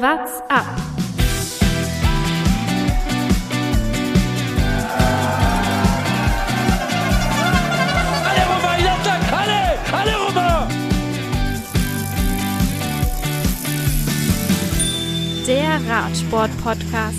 What's up? Alle rüber, Jatzak, alle, alle rüber! Der Radsport-Podcast.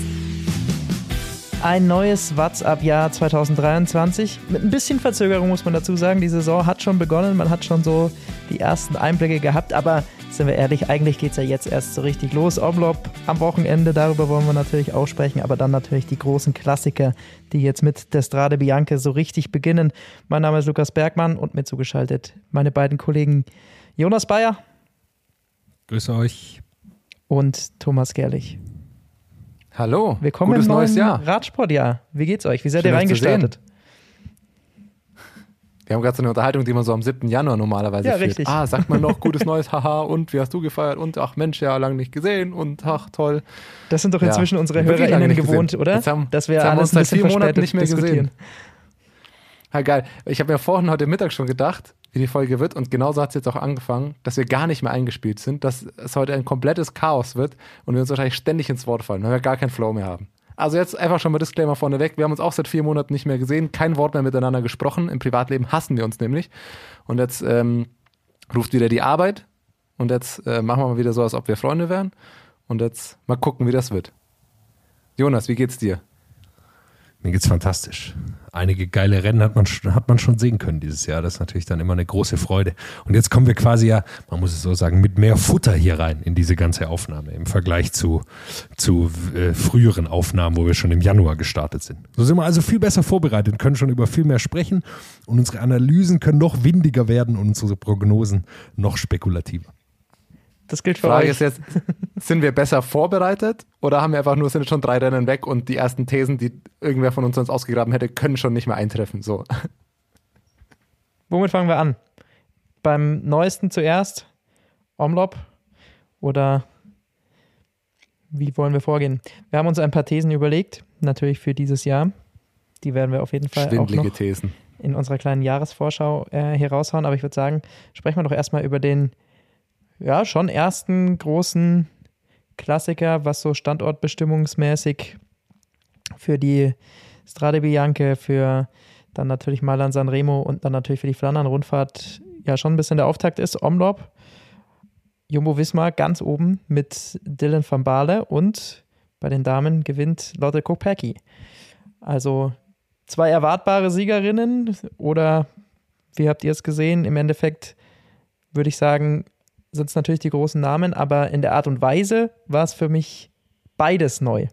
Ein neues WhatsApp-Jahr 2023. Mit ein bisschen Verzögerung muss man dazu sagen. Die Saison hat schon begonnen, man hat schon so die ersten Einblicke gehabt, aber sind wir ehrlich, eigentlich geht es ja jetzt erst so richtig los. Omlop am Wochenende, darüber wollen wir natürlich auch sprechen, aber dann natürlich die großen Klassiker, die jetzt mit der Strade Bianca so richtig beginnen. Mein Name ist Lukas Bergmann und mir zugeschaltet meine beiden Kollegen Jonas Bayer Grüße euch. und Thomas Gerlich. Hallo, Willkommen gutes im neues neuen Jahr. Radsportjahr. Wie geht's euch? Wie seid Schön, ihr euch zu sehen. reingestartet? Wir haben gerade so eine Unterhaltung, die man so am 7. Januar normalerweise Ja, führt. richtig. Ah, sagt man noch gutes neues, haha, und wie hast du gefeiert? Und ach Mensch, ja, lange nicht gesehen und ach toll. Das sind doch Ja, inzwischen unsere wirklich lange HörerInnen gewohnt, gesehen. oder? Jetzt haben- Dass wir jetzt haben wir alles uns seit vier Monaten nicht mehr gesehen. Ja, geil. Ich habe mir vorhin heute Mittag schon gedacht, wie die Folge wird und genauso hat es jetzt auch angefangen, dass wir gar nicht mehr eingespielt sind, dass es heute ein komplettes Chaos wird und wir uns wahrscheinlich ständig ins Wort fallen, weil wir gar keinen Flow mehr haben. Also jetzt einfach schon mal Disclaimer vorneweg. Wir haben uns auch seit vier Monaten nicht mehr gesehen, kein Wort mehr miteinander gesprochen. Im Privatleben hassen wir uns nämlich. Und jetzt ähm, ruft wieder die Arbeit und jetzt äh, machen wir mal wieder so, als ob wir Freunde wären. Und jetzt mal gucken, wie das wird. Jonas, wie geht's dir? Mir geht's fantastisch. Einige geile Rennen hat man, hat man schon sehen können dieses Jahr. Das ist natürlich dann immer eine große Freude. Und jetzt kommen wir quasi ja, man muss es so sagen, mit mehr Futter hier rein in diese ganze Aufnahme im Vergleich zu, zu äh, früheren Aufnahmen, wo wir schon im Januar gestartet sind. So sind wir also viel besser vorbereitet, können schon über viel mehr sprechen und unsere Analysen können noch windiger werden und unsere Prognosen noch spekulativer. Das gilt für Frage euch. ist jetzt, sind wir besser vorbereitet oder haben wir einfach nur, sind schon drei Rennen weg und die ersten Thesen, die irgendwer von uns sonst ausgegraben hätte, können schon nicht mehr eintreffen. So. Womit fangen wir an? Beim neuesten zuerst? Omlop? Oder wie wollen wir vorgehen? Wir haben uns ein paar Thesen überlegt, natürlich für dieses Jahr. Die werden wir auf jeden Fall auch noch Thesen. in unserer kleinen Jahresvorschau äh, hier raushauen. Aber ich würde sagen, sprechen wir doch erstmal über den, ja, schon ersten großen Klassiker, was so standortbestimmungsmäßig für die Strade Bianche, für dann natürlich Mailand Sanremo und dann natürlich für die Flandern-Rundfahrt ja schon ein bisschen der Auftakt ist. Omlop, Jumbo Wismar ganz oben mit Dylan van Baarle und bei den Damen gewinnt Lotte Kopecky. Also zwei erwartbare Siegerinnen oder wie habt ihr es gesehen? Im Endeffekt würde ich sagen, sind es natürlich die großen Namen, aber in der Art und Weise war es für mich beides neu.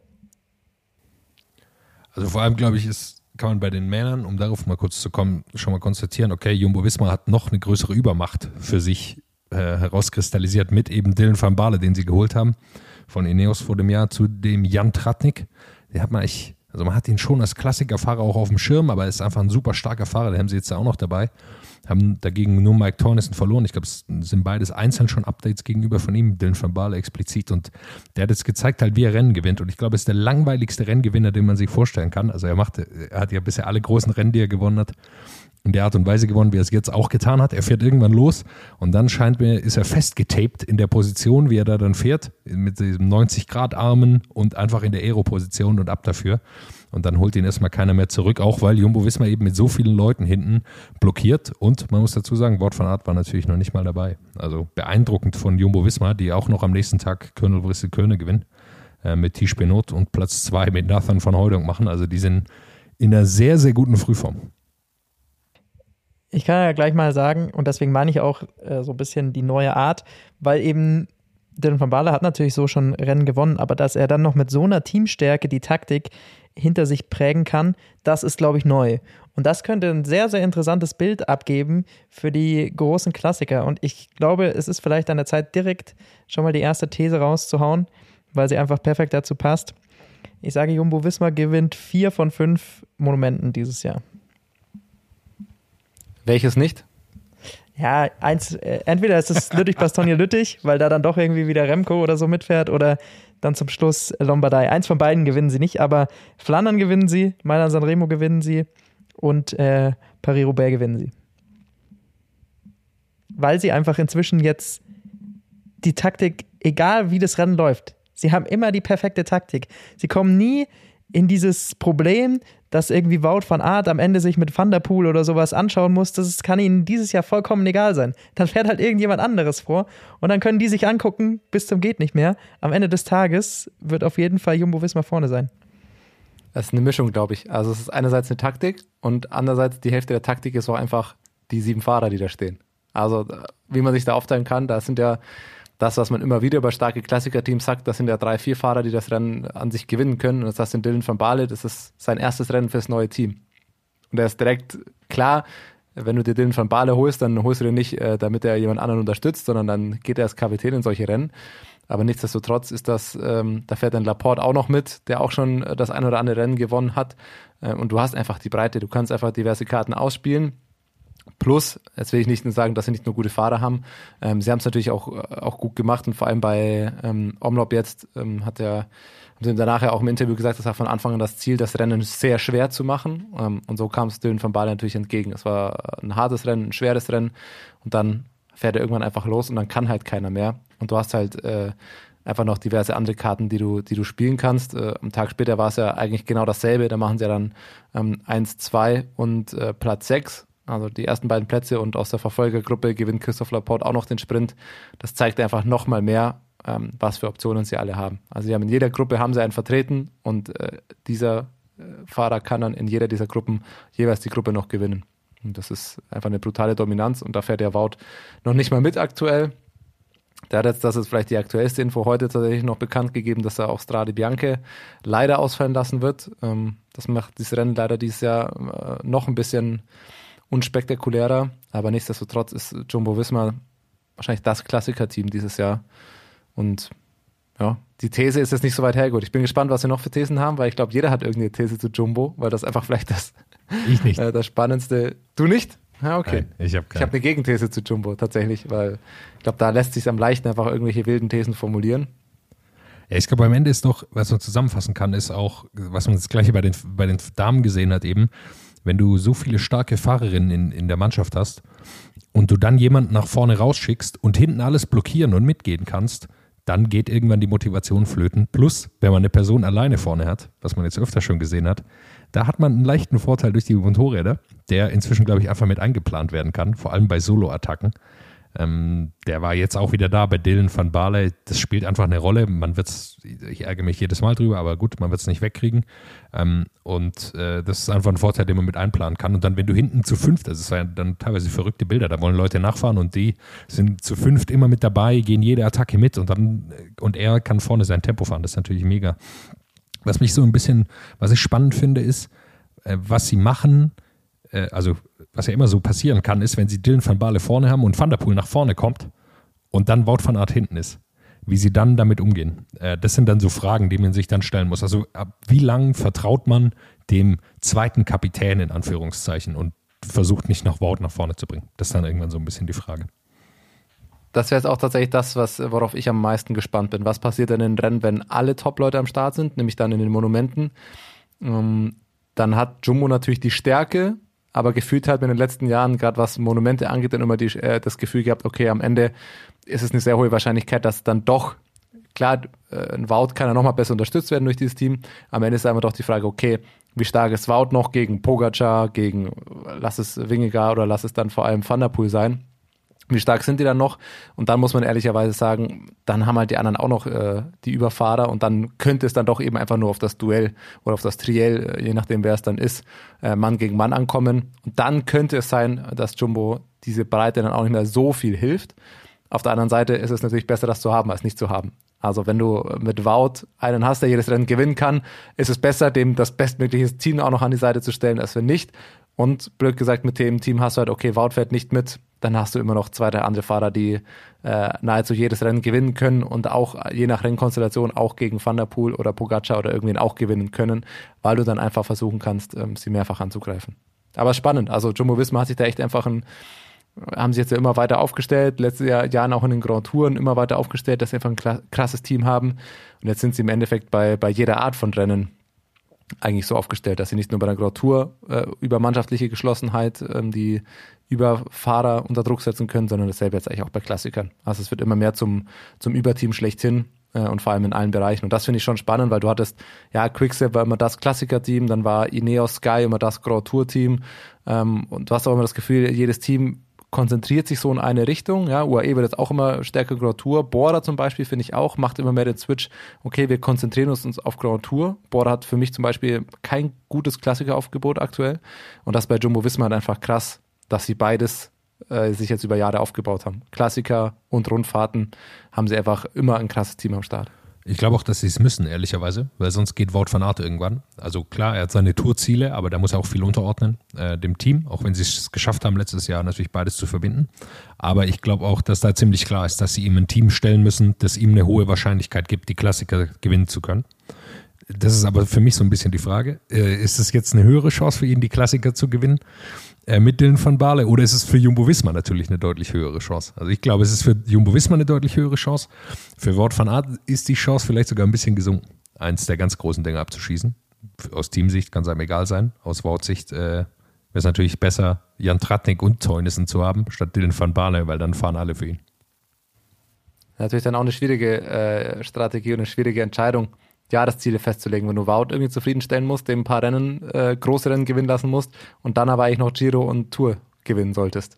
Also vor allem, glaube ich, ist, kann man bei den Männern, um darauf mal kurz zu kommen, schon mal konstatieren, okay, Jumbo Wismar hat noch eine größere Übermacht für sich äh, herauskristallisiert mit eben Dylan van Baarle, den sie geholt haben, von Ineos vor dem Jahr zu dem Jan Tratnik. Den hat man echt, also man hat ihn schon als Klassikerfahrer auch auf dem Schirm, aber er ist einfach ein super starker Fahrer, den haben sie jetzt auch noch dabei. Haben dagegen nur Mike Tornissen verloren. Ich glaube, es sind beides einzeln schon Updates gegenüber von ihm, Dylan van Baarle explizit. Und der hat jetzt gezeigt, halt, wie er Rennen gewinnt. Und ich glaube, es ist der langweiligste Renngewinner, den man sich vorstellen kann. Also er macht, er hat ja bisher alle großen Rennen, die er gewonnen hat, in der Art und Weise gewonnen, wie er es jetzt auch getan hat. Er fährt irgendwann los und dann scheint mir, ist er festgetaped in der Position, wie er da dann fährt, mit diesem 90-Grad-Armen und einfach in der Aero-Position und ab dafür. Und dann holt ihn erstmal keiner mehr zurück, auch weil Jumbo Wismar eben mit so vielen Leuten hinten blockiert. Und man muss dazu sagen, Wort von Art war natürlich noch nicht mal dabei. Also beeindruckend von Jumbo Wismar, die auch noch am nächsten Tag Colonel Brissel Köhne gewinnen, äh, mit Tisch Benot und Platz 2 mit Nathan von Heudung machen. Also die sind in einer sehr, sehr guten Frühform. Ich kann ja gleich mal sagen, und deswegen meine ich auch äh, so ein bisschen die neue Art, weil eben Dylan van Baarle hat natürlich so schon Rennen gewonnen, aber dass er dann noch mit so einer Teamstärke die Taktik hinter sich prägen kann, das ist, glaube ich, neu. Und das könnte ein sehr, sehr interessantes Bild abgeben für die großen Klassiker. Und ich glaube, es ist vielleicht an der Zeit, direkt schon mal die erste These rauszuhauen, weil sie einfach perfekt dazu passt. Ich sage, Jumbo Wismar gewinnt vier von fünf Monumenten dieses Jahr. Welches nicht? Ja, eins, äh, entweder ist es Lüttich-Bastogne-Lüttich, weil da dann doch irgendwie wieder Remco oder so mitfährt, oder dann zum Schluss Lombardei. Eins von beiden gewinnen sie nicht, aber Flandern gewinnen sie, Mailand Sanremo gewinnen sie und äh, Paris-Roubaix gewinnen sie. Weil sie einfach inzwischen jetzt die Taktik, egal wie das Rennen läuft, Sie haben immer die perfekte Taktik. Sie kommen nie in dieses Problem, dass irgendwie Wout van Aert am Ende sich mit Van der Poel oder sowas anschauen muss, das kann ihnen dieses Jahr vollkommen egal sein. Dann fährt halt irgendjemand anderes vor und dann können die sich angucken bis zum geht nicht mehr. Am Ende des Tages wird auf jeden Fall Jumbo Visma vorne sein. Das ist eine Mischung, glaube ich. Also es ist einerseits eine Taktik und andererseits die Hälfte der Taktik ist auch einfach die sieben Fahrer, die da stehen. Also wie man sich da aufteilen kann, da sind ja das, was man immer wieder über starke Klassiker-Teams sagt, das sind ja drei, vier Fahrer, die das Rennen an sich gewinnen können. Und das heißt, in Dylan van Baale, das ist sein erstes Rennen fürs neue Team. Und er ist direkt klar, wenn du dir Dylan van Baale holst, dann holst du den nicht, äh, damit er jemand anderen unterstützt, sondern dann geht er als Kapitän in solche Rennen. Aber nichtsdestotrotz ist das, ähm, da fährt dann Laporte auch noch mit, der auch schon das ein oder andere Rennen gewonnen hat. Äh, und du hast einfach die Breite, du kannst einfach diverse Karten ausspielen. Plus, jetzt will ich nicht nur sagen, dass sie nicht nur gute Fahrer haben, ähm, sie haben es natürlich auch, auch gut gemacht und vor allem bei ähm, Omlop jetzt ähm, hat er haben sie danach ja auch im Interview gesagt, das war von Anfang an das Ziel, das Rennen sehr schwer zu machen. Ähm, und so kam es Dylan von Bale natürlich entgegen. Es war ein hartes Rennen, ein schweres Rennen und dann fährt er irgendwann einfach los und dann kann halt keiner mehr. Und du hast halt äh, einfach noch diverse andere Karten, die du, die du spielen kannst. Äh, am Tag später war es ja eigentlich genau dasselbe. Da machen sie ja dann ähm, 1, 2 und äh, Platz 6 also die ersten beiden Plätze und aus der Verfolgergruppe gewinnt Christoph Laporte auch noch den Sprint. Das zeigt einfach nochmal mehr, ähm, was für Optionen sie alle haben. Also sie haben in jeder Gruppe haben sie einen vertreten und äh, dieser äh, Fahrer kann dann in jeder dieser Gruppen jeweils die Gruppe noch gewinnen. Und das ist einfach eine brutale Dominanz und da fährt der Wout noch nicht mal mit aktuell. Der hat jetzt, das ist vielleicht die aktuellste Info heute tatsächlich noch bekannt gegeben, dass er auch Strade Bianche leider ausfallen lassen wird. Ähm, das macht dieses Rennen leider dieses Jahr äh, noch ein bisschen unspektakulärer, aber nichtsdestotrotz ist Jumbo Wismar wahrscheinlich das Klassiker-Team dieses Jahr. Und ja, die These ist jetzt nicht so weit hergeholt. Ich bin gespannt, was wir noch für Thesen haben, weil ich glaube, jeder hat irgendeine These zu Jumbo, weil das einfach vielleicht das, ich nicht. Äh, das Spannendste. Du nicht? Ja, okay. Nein, ich habe ich hab eine Gegenthese zu Jumbo tatsächlich, weil ich glaube, da lässt sich am leichten einfach irgendwelche wilden Thesen formulieren. Ja, ich glaube, am Ende ist doch, was man zusammenfassen kann, ist auch, was man das gleiche bei den, bei den Damen gesehen hat, eben, wenn du so viele starke Fahrerinnen in, in der Mannschaft hast und du dann jemanden nach vorne rausschickst und hinten alles blockieren und mitgehen kannst, dann geht irgendwann die Motivation flöten. Plus, wenn man eine Person alleine vorne hat, was man jetzt öfter schon gesehen hat, da hat man einen leichten Vorteil durch die Motorräder, der inzwischen, glaube ich, einfach mit eingeplant werden kann, vor allem bei Solo-Attacken. Ähm, der war jetzt auch wieder da bei Dylan van Barley. Das spielt einfach eine Rolle. Man wird's, ich ärgere mich jedes Mal drüber, aber gut, man wird es nicht wegkriegen. Ähm, und äh, das ist einfach ein Vorteil, den man mit einplanen kann. Und dann, wenn du hinten zu fünft, das ist ja dann teilweise verrückte Bilder, da wollen Leute nachfahren und die sind zu fünft immer mit dabei, gehen jede Attacke mit und dann, und er kann vorne sein Tempo fahren. Das ist natürlich mega. Was mich so ein bisschen, was ich spannend finde, ist, äh, was sie machen, äh, also was ja immer so passieren kann, ist, wenn sie Dylan van Baale vorne haben und Van der Poel nach vorne kommt und dann Wout van Aert hinten ist, wie sie dann damit umgehen. Äh, das sind dann so Fragen, die man sich dann stellen muss. Also ab wie lang vertraut man dem zweiten Kapitän in Anführungszeichen und versucht nicht noch Wout nach vorne zu bringen? Das ist dann irgendwann so ein bisschen die Frage. Das wäre jetzt auch tatsächlich das, was, worauf ich am meisten gespannt bin. Was passiert denn in den Rennen, wenn alle Top-Leute am Start sind, nämlich dann in den Monumenten? Ähm, dann hat Jumbo natürlich die Stärke, aber gefühlt hat man in den letzten Jahren, gerade was Monumente angeht, dann immer die, äh, das Gefühl gehabt, okay, am Ende ist es eine sehr hohe Wahrscheinlichkeit, dass dann doch, klar, äh, ein Wout kann ja nochmal besser unterstützt werden durch dieses Team. Am Ende ist einfach doch die Frage, okay, wie stark ist Wout noch gegen Pogacar, gegen, lass es Wingegar oder lass es dann vor allem Van der Poel sein. Wie stark sind die dann noch? Und dann muss man ehrlicherweise sagen, dann haben halt die anderen auch noch äh, die Überfahrer und dann könnte es dann doch eben einfach nur auf das Duell oder auf das Triell, äh, je nachdem wer es dann ist, äh, Mann gegen Mann ankommen. Und dann könnte es sein, dass Jumbo diese Breite dann auch nicht mehr so viel hilft. Auf der anderen Seite ist es natürlich besser, das zu haben, als nicht zu haben. Also wenn du mit Wout einen hast, der jedes Rennen gewinnen kann, ist es besser, dem das bestmögliche Team auch noch an die Seite zu stellen, als wenn nicht. Und blöd gesagt, mit dem Team hast du halt, okay, Wout fährt nicht mit, dann hast du immer noch zwei, drei andere Fahrer, die äh, nahezu jedes Rennen gewinnen können und auch je nach Rennkonstellation auch gegen Van der Poel oder Pogacar oder irgendwen auch gewinnen können, weil du dann einfach versuchen kannst, ähm, sie mehrfach anzugreifen. Aber spannend. Also Jumbo Visma hat sich da echt einfach ein, haben sie jetzt ja immer weiter aufgestellt, letztes Jahr Jahren auch in den Grand Touren immer weiter aufgestellt, dass sie einfach ein krasses Team haben. Und jetzt sind sie im Endeffekt bei, bei jeder Art von Rennen eigentlich so aufgestellt, dass sie nicht nur bei der Grand Tour äh, über mannschaftliche Geschlossenheit ähm, die über Fahrer unter Druck setzen können, sondern dasselbe jetzt eigentlich auch bei Klassikern. Also es wird immer mehr zum, zum Überteam schlechthin äh, und vor allem in allen Bereichen. Und das finde ich schon spannend, weil du hattest, ja, Quickstep war immer das Klassiker-Team, dann war Ineos Sky immer das Grand Tour-Team ähm, und du hast auch immer das Gefühl, jedes Team konzentriert sich so in eine Richtung. Ja, UAE wird jetzt auch immer stärker Grand Tour. Bora zum Beispiel finde ich auch, macht immer mehr den Switch. Okay, wir konzentrieren uns auf Grand Tour. Bora hat für mich zum Beispiel kein gutes Klassikeraufgebot aktuell. Und das bei Jumbo Visma halt einfach krass, dass sie beides äh, sich jetzt über Jahre aufgebaut haben. Klassiker und Rundfahrten haben sie einfach immer ein krasses Team am Start. Ich glaube auch, dass sie es müssen, ehrlicherweise, weil sonst geht Wout van Aert irgendwann. Also klar, er hat seine Tourziele, aber da muss er auch viel unterordnen, äh, dem Team, auch wenn sie es geschafft haben, letztes Jahr natürlich beides zu verbinden. Aber ich glaube auch, dass da ziemlich klar ist, dass sie ihm ein Team stellen müssen, das ihm eine hohe Wahrscheinlichkeit gibt, die Klassiker gewinnen zu können. Das ist aber für mich so ein bisschen die Frage. Äh, ist es jetzt eine höhere Chance für ihn, die Klassiker zu gewinnen? Mit Dylan van Baarle oder ist es für Jumbo Wismar natürlich eine deutlich höhere Chance? Also ich glaube, es ist für Jumbo Wismar eine deutlich höhere Chance. Für Wort van Art ist die Chance vielleicht sogar ein bisschen gesunken, eins der ganz großen Dinge abzuschießen. Aus Teamsicht kann es einem egal sein. Aus Wortsicht äh, wäre es natürlich besser, Jan Tratnik und Teunissen zu haben, statt Dylan van Baarle, weil dann fahren alle für ihn. Natürlich dann auch eine schwierige äh, Strategie und eine schwierige Entscheidung Jahresziele festzulegen. Wenn du Wout irgendwie zufriedenstellen musst, dem ein paar Rennen, äh, große Rennen gewinnen lassen musst und dann aber eigentlich noch Giro und Tour gewinnen solltest.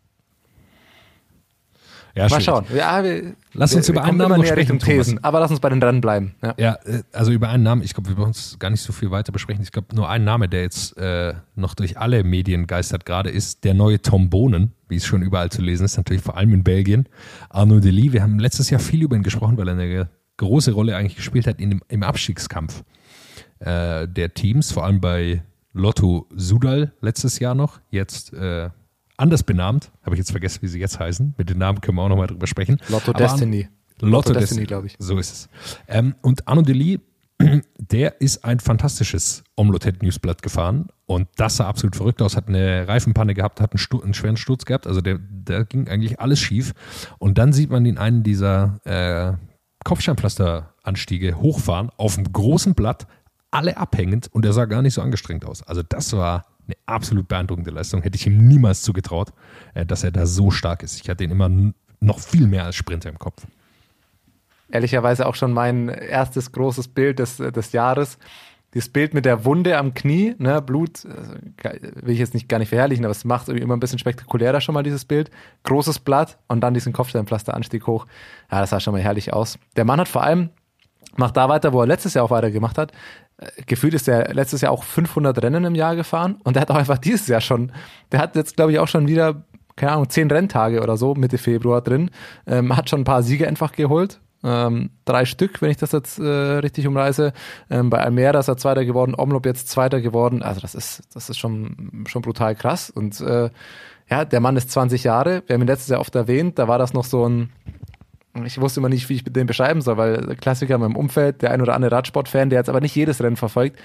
Ja, Mal schauen. Ja, wir, lass uns wir, über wir einen Namen noch sprechen, Thesen, Thomas. aber lass uns bei den Rennen bleiben. Ja. Ja, äh, also über einen Namen, ich glaube, wir brauchen uns gar nicht so viel weiter besprechen. Ich glaube, nur ein Name, der jetzt äh, noch durch alle Medien geistert gerade, ist der neue Tom Bohnen, wie es schon überall zu lesen ist, natürlich vor allem in Belgien. Arnaud Delis, wir haben letztes Jahr viel über ihn gesprochen, weil er eine große Rolle eigentlich gespielt hat in dem, im Abstiegskampf äh, der Teams, vor allem bei Lotto Sudal letztes Jahr noch, jetzt äh, anders benannt, habe ich jetzt vergessen, wie sie jetzt heißen. Mit den Namen können wir auch nochmal drüber sprechen. Lotto Aber Destiny. Lotto, Lotto Destiny, Destiny, glaube ich. So ist es. Ähm, und Arno Delis, der ist ein fantastisches Omlotet Newsblatt gefahren und das sah absolut verrückt aus. Hat eine Reifenpanne gehabt, hat einen, einen schweren Sturz gehabt. Also der, der ging eigentlich alles schief. Und dann sieht man ihn einen dieser äh, Kopfsteinpflasteranstiege hochfahren auf einem großen Blatt, alle abhängend und er sah gar nicht so angestrengt aus. Also das war eine absolut beeindruckende Leistung. Hätte ich ihm niemals zugetraut, äh, dass er da so stark ist. Ich hatte ihn immer noch viel mehr als Sprinter im Kopf. Ehrlicherweise auch schon mein erstes großes Bild des, des Jahres. Dieses Bild mit der Wunde am Knie, ne, Blut, äh, will ich jetzt nicht gar nicht verherrlichen, aber es macht irgendwie immer ein bisschen spektakulärer schon mal dieses Bild. Großes Blatt und dann diesen Kopfsteinpflasteranstieg hoch. Ja, das sah schon mal herrlich aus. Der Mann hat vor allem, macht da weiter, wo er letztes Jahr auch weitergemacht hat. Äh, Gefühlt ist er letztes Jahr auch 500 Rennen im Jahr gefahren und der hat auch einfach dieses Jahr schon, der hat jetzt glaube ich auch schon wieder, keine Ahnung, 10 Renntage oder so Mitte Februar drin, ähm, hat schon ein paar Siege einfach geholt. Ähm, drei Stück, wenn ich das jetzt äh, richtig umreiße. Ähm, bei Almera ist er Zweiter geworden, Omlop jetzt Zweiter geworden. Also das ist, das ist schon, schon brutal krass. Und äh, ja, der Mann ist 20 Jahre. Wir haben ihn letztes Jahr oft erwähnt. Da war das noch so ein, ich wusste immer nicht, wie ich den beschreiben soll, weil Klassiker in meinem Umfeld, der ein oder andere Radsportfan, der jetzt aber nicht jedes Rennen verfolgt,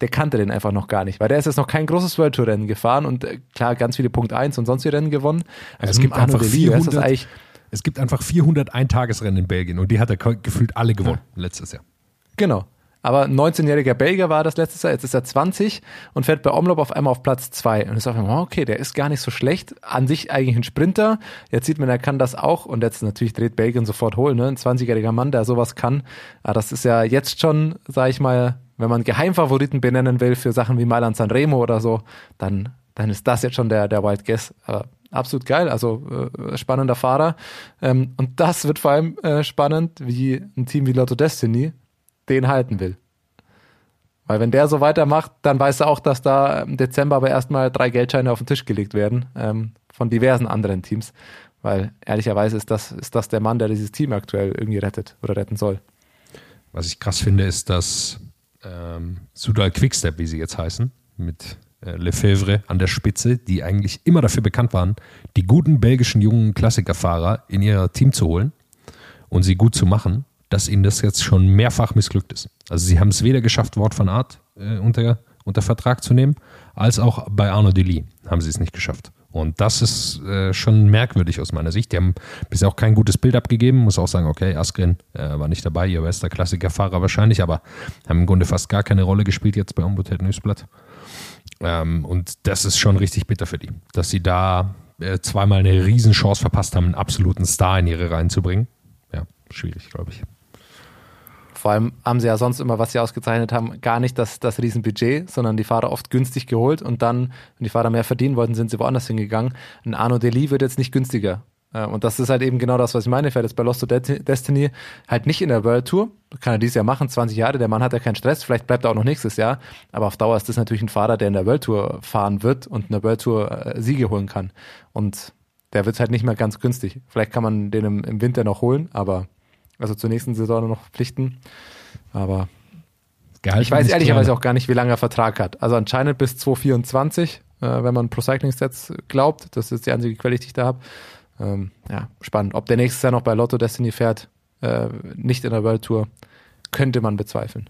der kannte den einfach noch gar nicht, weil der ist jetzt noch kein großes World Tour Rennen gefahren und äh, klar, ganz viele Punkt 1 und sonstige Rennen gewonnen. Also es gibt Arnaud einfach Delis, wer ist das 400 eigentlich? Es gibt einfach 400 Eintagesrennen in Belgien und die hat er gefühlt alle gewonnen letztes Jahr. Genau. Aber ein 19-jähriger Belgier war das letztes Jahr, jetzt ist er 20 und fährt bei Omlop auf einmal auf Platz 2. Und ich sage mir, okay, der ist gar nicht so schlecht. An sich eigentlich ein Sprinter. Jetzt sieht man, er kann das auch. Und jetzt natürlich dreht Belgien sofort holen. Ne? Ein 20-jähriger Mann, der sowas kann. Aber das ist ja jetzt schon, sage ich mal, wenn man Geheimfavoriten benennen will für Sachen wie Mailand Sanremo oder so, dann, dann ist das jetzt schon der, der Wild Guess. Aber absolut geil, also äh, spannender Fahrer. Ähm, und das wird vor allem äh, spannend, wie ein Team wie Lotto Destiny den halten will. Weil wenn der so weitermacht, dann weiß er auch, dass da im Dezember aber erstmal drei Geldscheine auf den Tisch gelegt werden ähm, von diversen anderen Teams. Weil ehrlicherweise ist das, ist das der Mann, der dieses Team aktuell irgendwie rettet oder retten soll. Was ich krass finde, ist, dass ähm, Sudal Quickstep, wie sie jetzt heißen, mit Lefebvre an der Spitze, die eigentlich immer dafür bekannt waren, die guten belgischen jungen Klassikerfahrer in ihr Team zu holen und sie gut zu machen, dass ihnen das jetzt schon mehrfach missglückt ist. Also sie haben es weder geschafft, Wort von Art äh, unter, unter Vertrag zu nehmen, als auch bei Arno Delis haben sie es nicht geschafft. Und das ist äh, schon merkwürdig aus meiner Sicht. Die haben bisher auch kein gutes Bild abgegeben. Muss auch sagen, okay, Askren äh, war nicht dabei, ihr bester Klassikerfahrer wahrscheinlich, aber haben im Grunde fast gar keine Rolle gespielt jetzt bei Ombudsman Newsblatt. Ähm, und das ist schon richtig bitter für die, dass sie da äh, zweimal eine Riesenchance verpasst haben, einen absoluten Star in ihre Reihen zu bringen. Ja, schwierig, glaube ich. vor allem haben sie ja sonst immer, was sie ausgezeichnet haben, gar nicht das, das Riesenbudget, sondern die Fahrer oft günstig geholt und dann, wenn die Fahrer mehr verdienen wollten, sind sie woanders hingegangen. Ein Arno Deli wird jetzt nicht günstiger. Äh, und das ist halt eben genau das, was ich meine. Fährt jetzt bei Lost to Destiny halt nicht in der World Tour. Kann er dieses Jahr machen, 20 Jahre. Der Mann hat ja keinen Stress. Vielleicht bleibt er auch noch nächstes Jahr. Aber auf Dauer ist das natürlich ein Fahrer, der in der World Tour fahren wird und in der World Tour äh, Siege holen kann. Und der wird halt nicht mehr ganz günstig. Vielleicht kann man den im, im Winter noch holen, aber also zur nächsten Saison noch verpflichten. Aber Gehalt ich weiß ehrlicherweise auch gar nicht, wie lange er Vertrag hat. Also anscheinend bis 2024, äh, wenn man Pro Cycling Stats glaubt. Das ist die einzige Quelle, die ich da habe. Ähm, ja, spannend. Ob der nächstes Jahr noch bei Lotto Destiny fährt, äh, nicht in der World Tour, könnte man bezweifeln.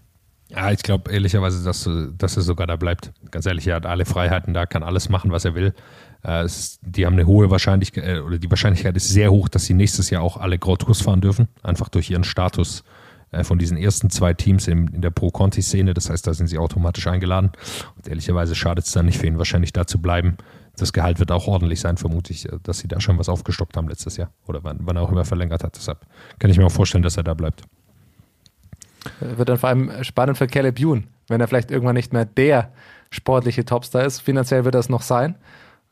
Ja, ich glaube ehrlicherweise, dass, dass er sogar da bleibt. Ganz ehrlich, er hat alle Freiheiten da, kann alles machen, was er will. Äh, es, die haben eine hohe Wahrscheinlichkeit, äh, oder die Wahrscheinlichkeit ist sehr hoch, dass sie nächstes Jahr auch alle Grand Tours fahren dürfen. Einfach durch ihren Status äh, von diesen ersten zwei Teams in, in der Pro-Conti-Szene. Das heißt, da sind sie automatisch eingeladen. Und ehrlicherweise schadet es dann nicht für ihn, wahrscheinlich da zu bleiben. Das Gehalt wird auch ordentlich sein, vermute ich, äh, dass sie da schon was aufgestockt haben letztes Jahr. Oder wann, wann er auch immer verlängert hat. Deshalb kann ich mir auch vorstellen, dass er da bleibt. Äh, Wird dann vor allem spannend für Caleb Youn, wenn er vielleicht irgendwann nicht mehr der sportliche Topstar ist. Finanziell wird es noch sein.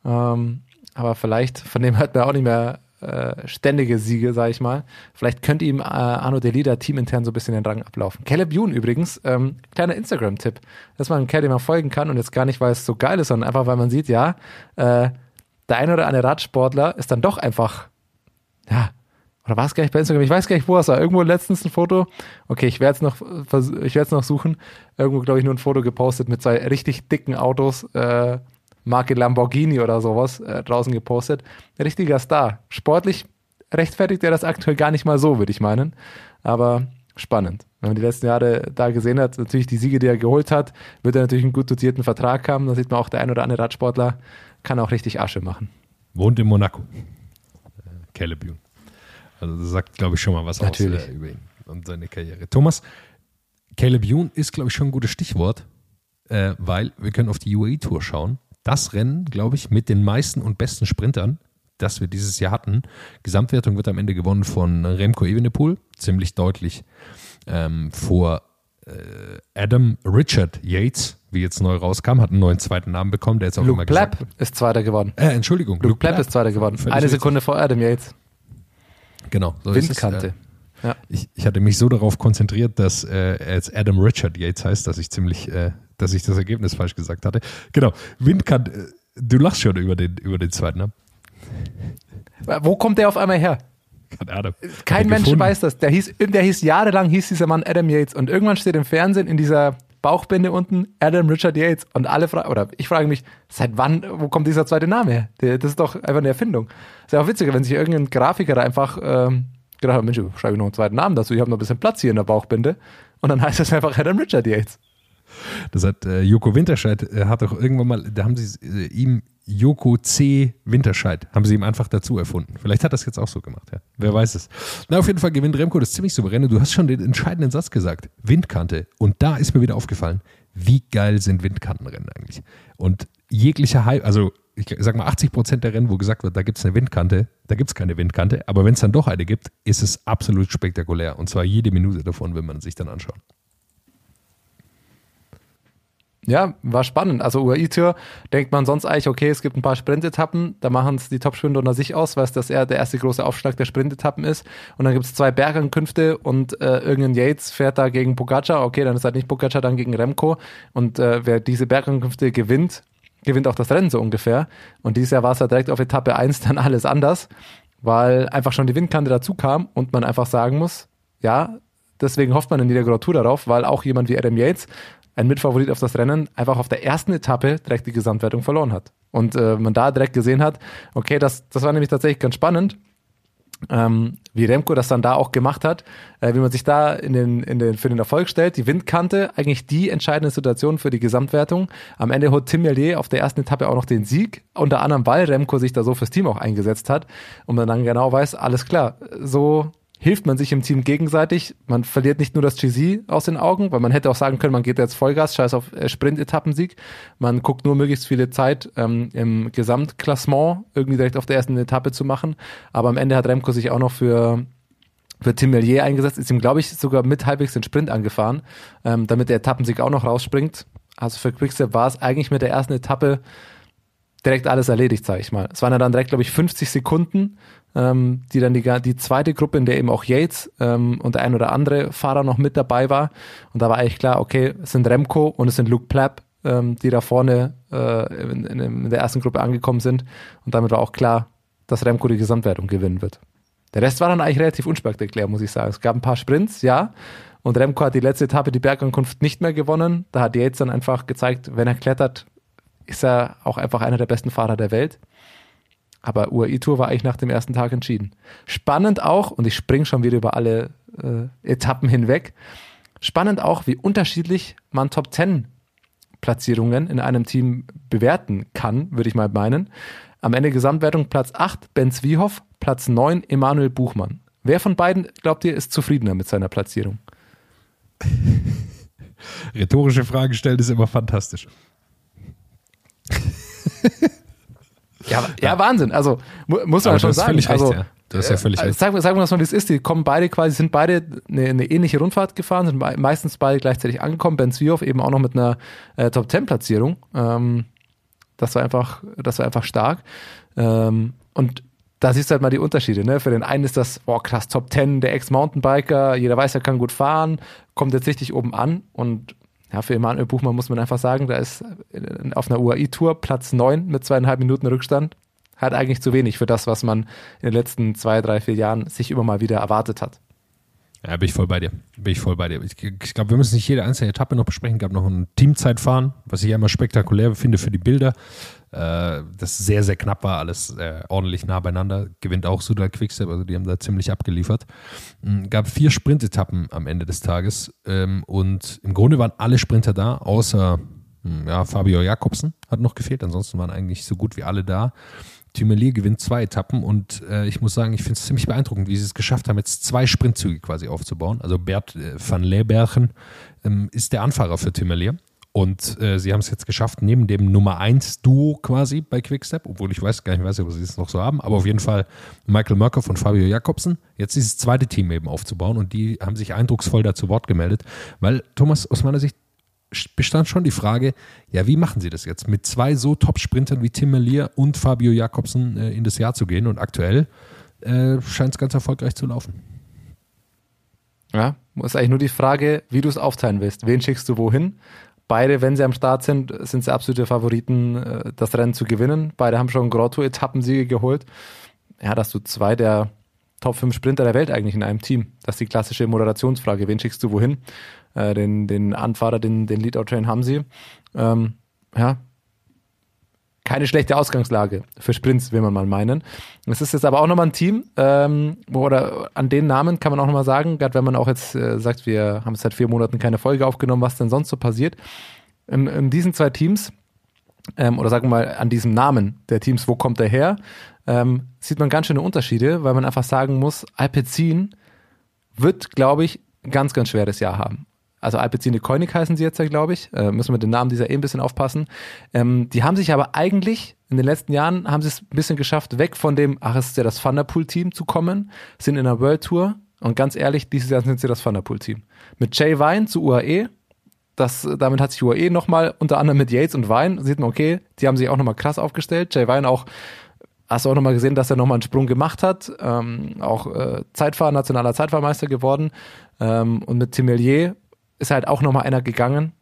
Ähm, aber vielleicht, von dem hat man auch nicht mehr äh, ständige Siege, sage ich mal. Vielleicht könnte ihm äh, Arno Delida teamintern so ein bisschen den Rang ablaufen. Caleb Youn übrigens, ähm, kleiner Instagram-Tipp, dass man einen Kerl, dem man folgen kann und jetzt gar nicht, weil es so geil ist, sondern einfach, weil man sieht, ja, äh, der eine oder andere Radsportler ist dann doch einfach, ja, oder war es gar nicht bei Instagram? Ich weiß gar nicht, wo es war. Irgendwo letztens ein Foto. Okay, ich werde es noch, noch suchen. Irgendwo, glaube ich, nur ein Foto gepostet mit zwei richtig dicken Autos, äh, Marke Lamborghini oder sowas, äh, draußen gepostet. Richtiger Star. Sportlich rechtfertigt er das aktuell gar nicht mal so, würde ich meinen. Aber spannend. Wenn man die letzten Jahre da gesehen hat, natürlich die Siege, die er geholt hat, wird er natürlich einen gut dotierten Vertrag haben. Da sieht man auch, der ein oder andere Radsportler kann auch richtig Asche machen. Wohnt in Monaco. Äh, Caleb Youn. Also das sagt, glaube ich, schon mal was Natürlich. aus äh, über ihn und seine Karriere. Thomas, Caleb Youn ist, glaube ich, schon ein gutes Stichwort, äh, weil wir können auf die UAE-Tour schauen. Das Rennen, glaube ich, mit den meisten und besten Sprintern, das wir dieses Jahr hatten. Gesamtwertung wird am Ende gewonnen von Remco Evenepoel, ziemlich deutlich ähm, vor äh, Adam Richard Yates, wie jetzt neu rauskam, hat einen neuen zweiten Namen bekommen, der jetzt auch Luke immer gesagt Plapp ist Zweiter geworden. Äh, Entschuldigung, Luke Plapp ist Zweiter geworden. Eine. Sekunde vor Adam Yates. Genau. So ist Windkante. äh, Ja. Ich, ich hatte mich so darauf konzentriert, dass äh, er jetzt Adam Richard Yates heißt, dass ich ziemlich, äh, dass ich das Ergebnis falsch gesagt hatte. Genau, Windkant, äh, du lachst schon über den, über den zweiten, ne? Wo kommt der auf einmal her? Keine Ahnung. Kein Hat er Mensch gefunden. weiß das. Der hieß, der hieß jahrelang hieß dieser Mann Adam Yates und irgendwann steht im Fernsehen in dieser Bauchbinde unten Adam Richard Yates und alle fragen, oder ich frage mich, seit wann, wo kommt dieser zweite Name her? Der, das ist doch einfach eine Erfindung. Ist ja auch witziger, wenn sich irgendein Grafiker da einfach ähm, gedacht hat, Mensch, schreibe ich noch einen zweiten Namen dazu, ich habe noch ein bisschen Platz hier in der Bauchbinde und dann heißt es einfach Adam Richard Yates. Das hat äh, Joko Winterscheid, äh, hat doch irgendwann mal, da haben sie äh, ihm Joko C. Winterscheid, haben sie ihm einfach dazu erfunden. Vielleicht hat das jetzt auch so gemacht, ja. Wer weiß es. Na, auf jeden Fall gewinnt Remco das ziemlich souverän. Und Du hast schon den entscheidenden Satz gesagt. Windkante. Und da ist mir wieder aufgefallen, wie geil sind Windkantenrennen eigentlich. Und jeglicher Hype, also ich sag mal 80 Prozent der Rennen, wo gesagt wird, da gibt es eine Windkante, da gibt es keine Windkante. Aber wenn es dann doch eine gibt, ist es absolut spektakulär. Und zwar jede Minute davon, wenn man sich dann anschaut. Ja, war spannend. Also UAE-Tour denkt man sonst eigentlich, okay, es gibt ein paar Sprintetappen, da machen es die Top-Sprinter unter sich aus, weil es das eher der erste große Aufschlag der Sprintetappen ist. Und dann gibt es zwei Bergankünfte und äh, irgendein Yates fährt da gegen Pogacar. Okay, dann ist halt nicht Pogacar, dann gegen Remco. Und äh, wer diese Bergankünfte gewinnt, gewinnt auch das Rennen so ungefähr. Und dieses Jahr war es ja direkt auf Etappe 1 dann alles anders, weil einfach schon die Windkante dazu kam und man einfach sagen muss, ja, deswegen hofft man in jeder Tour darauf, weil auch jemand wie Adam Yates ein Mitfavorit auf das Rennen, einfach auf der ersten Etappe direkt die Gesamtwertung verloren hat. Und äh, man da direkt gesehen hat, okay, das, das war nämlich tatsächlich ganz spannend, ähm, wie Remco das dann da auch gemacht hat, äh, wie man sich da in den, in den, für den Erfolg stellt. Die Windkante, eigentlich die entscheidende Situation für die Gesamtwertung. Am Ende holt Tim Merlier auf der ersten Etappe auch noch den Sieg, unter anderem, weil Remco sich da so fürs Team auch eingesetzt hat und man dann genau weiß, alles klar, so hilft man sich im Team gegenseitig. Man verliert nicht nur das GC aus den Augen, weil man hätte auch sagen können, man geht jetzt Vollgas, scheiß auf äh, Sprint-Etappensieg. Man guckt nur möglichst viele Zeit ähm, im Gesamtklassement irgendwie direkt auf der ersten Etappe zu machen. Aber am Ende hat Remco sich auch noch für für Tim Mellier eingesetzt, ist ihm, glaube ich, sogar mit halbwegs den Sprint angefahren, ähm, damit der Etappensieg auch noch rausspringt. Also für Quickstep war es eigentlich mit der ersten Etappe direkt alles erledigt, sage ich mal. Es waren ja dann direkt, glaube ich, 50 Sekunden, ähm, die dann die, die zweite Gruppe, in der eben auch Yates ähm, und der ein oder andere Fahrer noch mit dabei war. Und da war eigentlich klar, okay, es sind Remco und es sind Luke Plapp, ähm, die da vorne äh, in, in, in der ersten Gruppe angekommen sind. Und damit war auch klar, dass Remco die Gesamtwertung gewinnen wird. Der Rest war dann eigentlich relativ unspektakulär, muss ich sagen. Es gab ein paar Sprints, ja. Und Remco hat die letzte Etappe, die Bergankunft, nicht mehr gewonnen. Da hat Yates dann einfach gezeigt, wenn er klettert, ist er auch einfach einer der besten Fahrer der Welt. Aber UAE-Tour war eigentlich nach dem ersten Tag entschieden. Spannend auch, und ich springe schon wieder über alle äh, Etappen hinweg, spannend auch, wie unterschiedlich man Top 10 Platzierungen in einem Team bewerten kann, würde ich mal meinen. Am Ende Gesamtwertung Platz 8 Ben Zwiehoff, Platz 9 Emanuel Buchmann. Wer von beiden, glaubt ihr, ist zufriedener mit seiner Platzierung? Rhetorische Fragen stellen ist immer fantastisch. ja, ja, Wahnsinn. Also mu muss man schon sagen. völlig recht, also, ja. Du hast ja völlig äh, recht. Sagen wir, sagen wir das mal, wie es ist. Die kommen beide quasi, sind beide eine, eine ähnliche Rundfahrt gefahren, sind be- meistens beide gleichzeitig angekommen. Ben Zwiehoff eben auch noch mit einer äh, Top 10 Platzierung. Ähm, das war einfach, das war einfach stark. Ähm, und da siehst du halt mal die Unterschiede. Ne? Für den einen ist das, boah, krass, Top 10, der Ex-Mountainbiker, jeder weiß, er kann gut fahren, kommt jetzt richtig oben an. Und ja, für Emanuel Buchmann muss man einfach sagen, da ist äh, auf einer UAI-Tour Platz 9 mit zweieinhalb Minuten Rückstand. Hat eigentlich zu wenig für das, was man in den letzten zwei, drei, vier Jahren sich immer mal wieder erwartet hat. Ja, bin ich voll bei dir. Bin ich voll bei dir. Ich, ich glaube, wir müssen nicht jede einzelne Etappe noch besprechen. Es gab noch ein Teamzeitfahren, was ich ja immer spektakulär finde für die Bilder. Äh, das sehr, sehr knapp war, alles äh, ordentlich nah beieinander. Gewinnt auch Sudal Quickstep, also die haben da ziemlich abgeliefert. Mhm, gab vier Sprintetappen am Ende des Tages ähm, und im Grunde waren alle Sprinter da, außer hm, ja, Fabio Jakobsen hat noch gefehlt. Ansonsten waren eigentlich so gut wie alle da. Thümelier gewinnt zwei Etappen und äh, ich muss sagen, ich finde es ziemlich beeindruckend, wie sie es geschafft haben, jetzt zwei Sprintzüge quasi aufzubauen. Also Bert äh, van Leeubergen ähm, ist der Anfahrer für Thümelier und äh, sie haben es jetzt geschafft, neben dem Nummer 1 Duo quasi bei Quickstep, obwohl ich weiß gar nicht, weiß, ob sie es noch so haben, aber auf jeden Fall Michael Mörker von Fabio Jakobsen, jetzt dieses zweite Team eben aufzubauen und die haben sich eindrucksvoll dazu Wort gemeldet, weil Thomas aus meiner Sicht bestand schon die Frage, ja, wie machen sie das jetzt? Mit zwei so Top-Sprintern wie Tim Melier und Fabio Jakobsen äh, in das Jahr zu gehen und aktuell äh, scheint es ganz erfolgreich zu laufen. Ja, ist eigentlich nur die Frage, wie du es aufteilen willst. Wen schickst du wohin? Beide, wenn sie am Start sind, sind sie absolute Favoriten, äh, das Rennen zu gewinnen. Beide haben schon Grotto-Etappensiege geholt. Ja, dass du zwei der Top 5 Sprinter der Welt eigentlich in einem Team. Das ist die klassische Moderationsfrage. Wen schickst du wohin? Äh, den, den Anfahrer, den, den Lead-Out-Train haben sie. Ähm, ja, keine schlechte Ausgangslage für Sprints, will man mal meinen. Es ist jetzt aber auch nochmal ein Team, ähm, oder an den Namen kann man auch nochmal sagen, gerade wenn man auch jetzt äh, sagt, wir haben seit vier Monaten keine Folge aufgenommen, was denn sonst so passiert. In, in diesen zwei Teams, ähm, oder sagen wir mal an diesem Namen der Teams, wo kommt er her, ähm, sieht man ganz schöne Unterschiede, weil man einfach sagen muss, Alpecin wird, glaube ich, ganz, ganz schweres Jahr haben also Alpecin de Koenig heißen sie jetzt ja, glaube ich. Äh, müssen wir den Namen dieser eh ein bisschen aufpassen. Ähm, die haben sich aber eigentlich in den letzten Jahren haben sie es ein bisschen geschafft, weg von dem, ach, es ist ja das Thunderpool-Team zu kommen, sind in der World Tour und ganz ehrlich, dieses Jahr sind sie das Thunderpool-Team. Mit Jay Vine zu UAE, das, damit hat sich UAE nochmal, unter anderem mit Yates und Vine, sieht man, okay, die haben sich auch nochmal krass aufgestellt. Jay Vine auch Hast du auch nochmal gesehen, dass er nochmal einen Sprung gemacht hat, ähm, auch äh, Zeitfahrer, nationaler Zeitfahrmeister geworden. Ähm, und mit Timelier ist halt auch nochmal einer gegangen.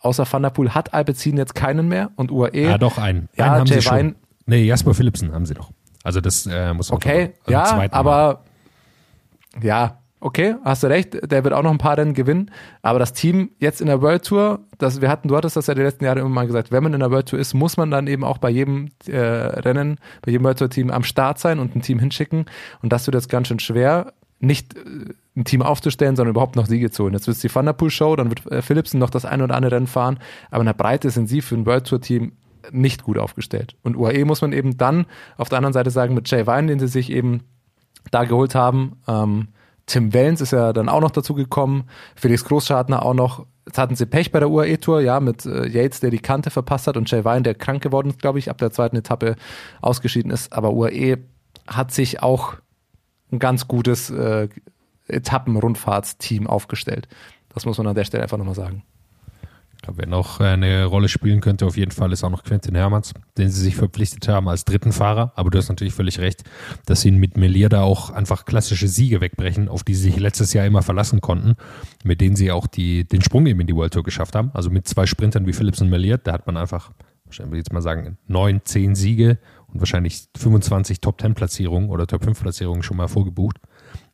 Außer Van der Poel hat Alpecin jetzt keinen mehr und UAE. Ja, doch, einen. Ja, einen haben Jay sie schon. Nee, Jasper Philipsen haben sie noch. Also das äh, muss man Okay, also ja, zweiten Mal. aber ja, okay, hast du recht, der wird auch noch ein paar Rennen gewinnen, aber das Team jetzt in der World Tour, das wir hatten, du hattest das ja die letzten Jahre immer mal gesagt, wenn man in der World Tour ist, muss man dann eben auch bei jedem äh, Rennen, bei jedem World Tour Team am Start sein und ein Team hinschicken und das wird jetzt ganz schön schwer, nicht äh, ein Team aufzustellen, sondern überhaupt noch Siege zu holen. Jetzt wird es die Van der Poel Show, dann wird äh, Philipsen noch das ein oder andere Rennen fahren, aber in der Breite sind sie für ein World Tour Team nicht gut aufgestellt. Und UAE muss man eben dann auf der anderen Seite sagen, mit Jay Vine, den sie sich eben da geholt haben, ähm, Tim Wellens ist ja dann auch noch dazu gekommen, Felix Großschartner auch noch. Jetzt hatten sie Pech bei der UAE Tour, ja, mit äh, Yates, der die Kante verpasst hat und Jay Vine, der krank geworden ist, glaube ich, ab der zweiten Etappe ausgeschieden ist. Aber UAE hat sich auch ein ganz gutes, äh, Etappen-Rundfahrtsteam aufgestellt. Das muss man an der Stelle einfach nochmal sagen. Ich glaube, wer noch eine Rolle spielen könnte, auf jeden Fall ist auch noch Quentin Hermanns, den sie sich verpflichtet haben als dritten Fahrer. Aber du hast natürlich völlig recht, dass sie mit Melier da auch einfach klassische Siege wegbrechen, auf die sie sich letztes Jahr immer verlassen konnten, mit denen sie auch die, den Sprung eben in die World Tour geschafft haben. Also mit zwei Sprintern wie Phillips und Melier, da hat man einfach, ich würde jetzt mal sagen, neun, zehn Siege und wahrscheinlich 25 Top-10-Platzierungen oder Top-5-Platzierungen schon mal vorgebucht.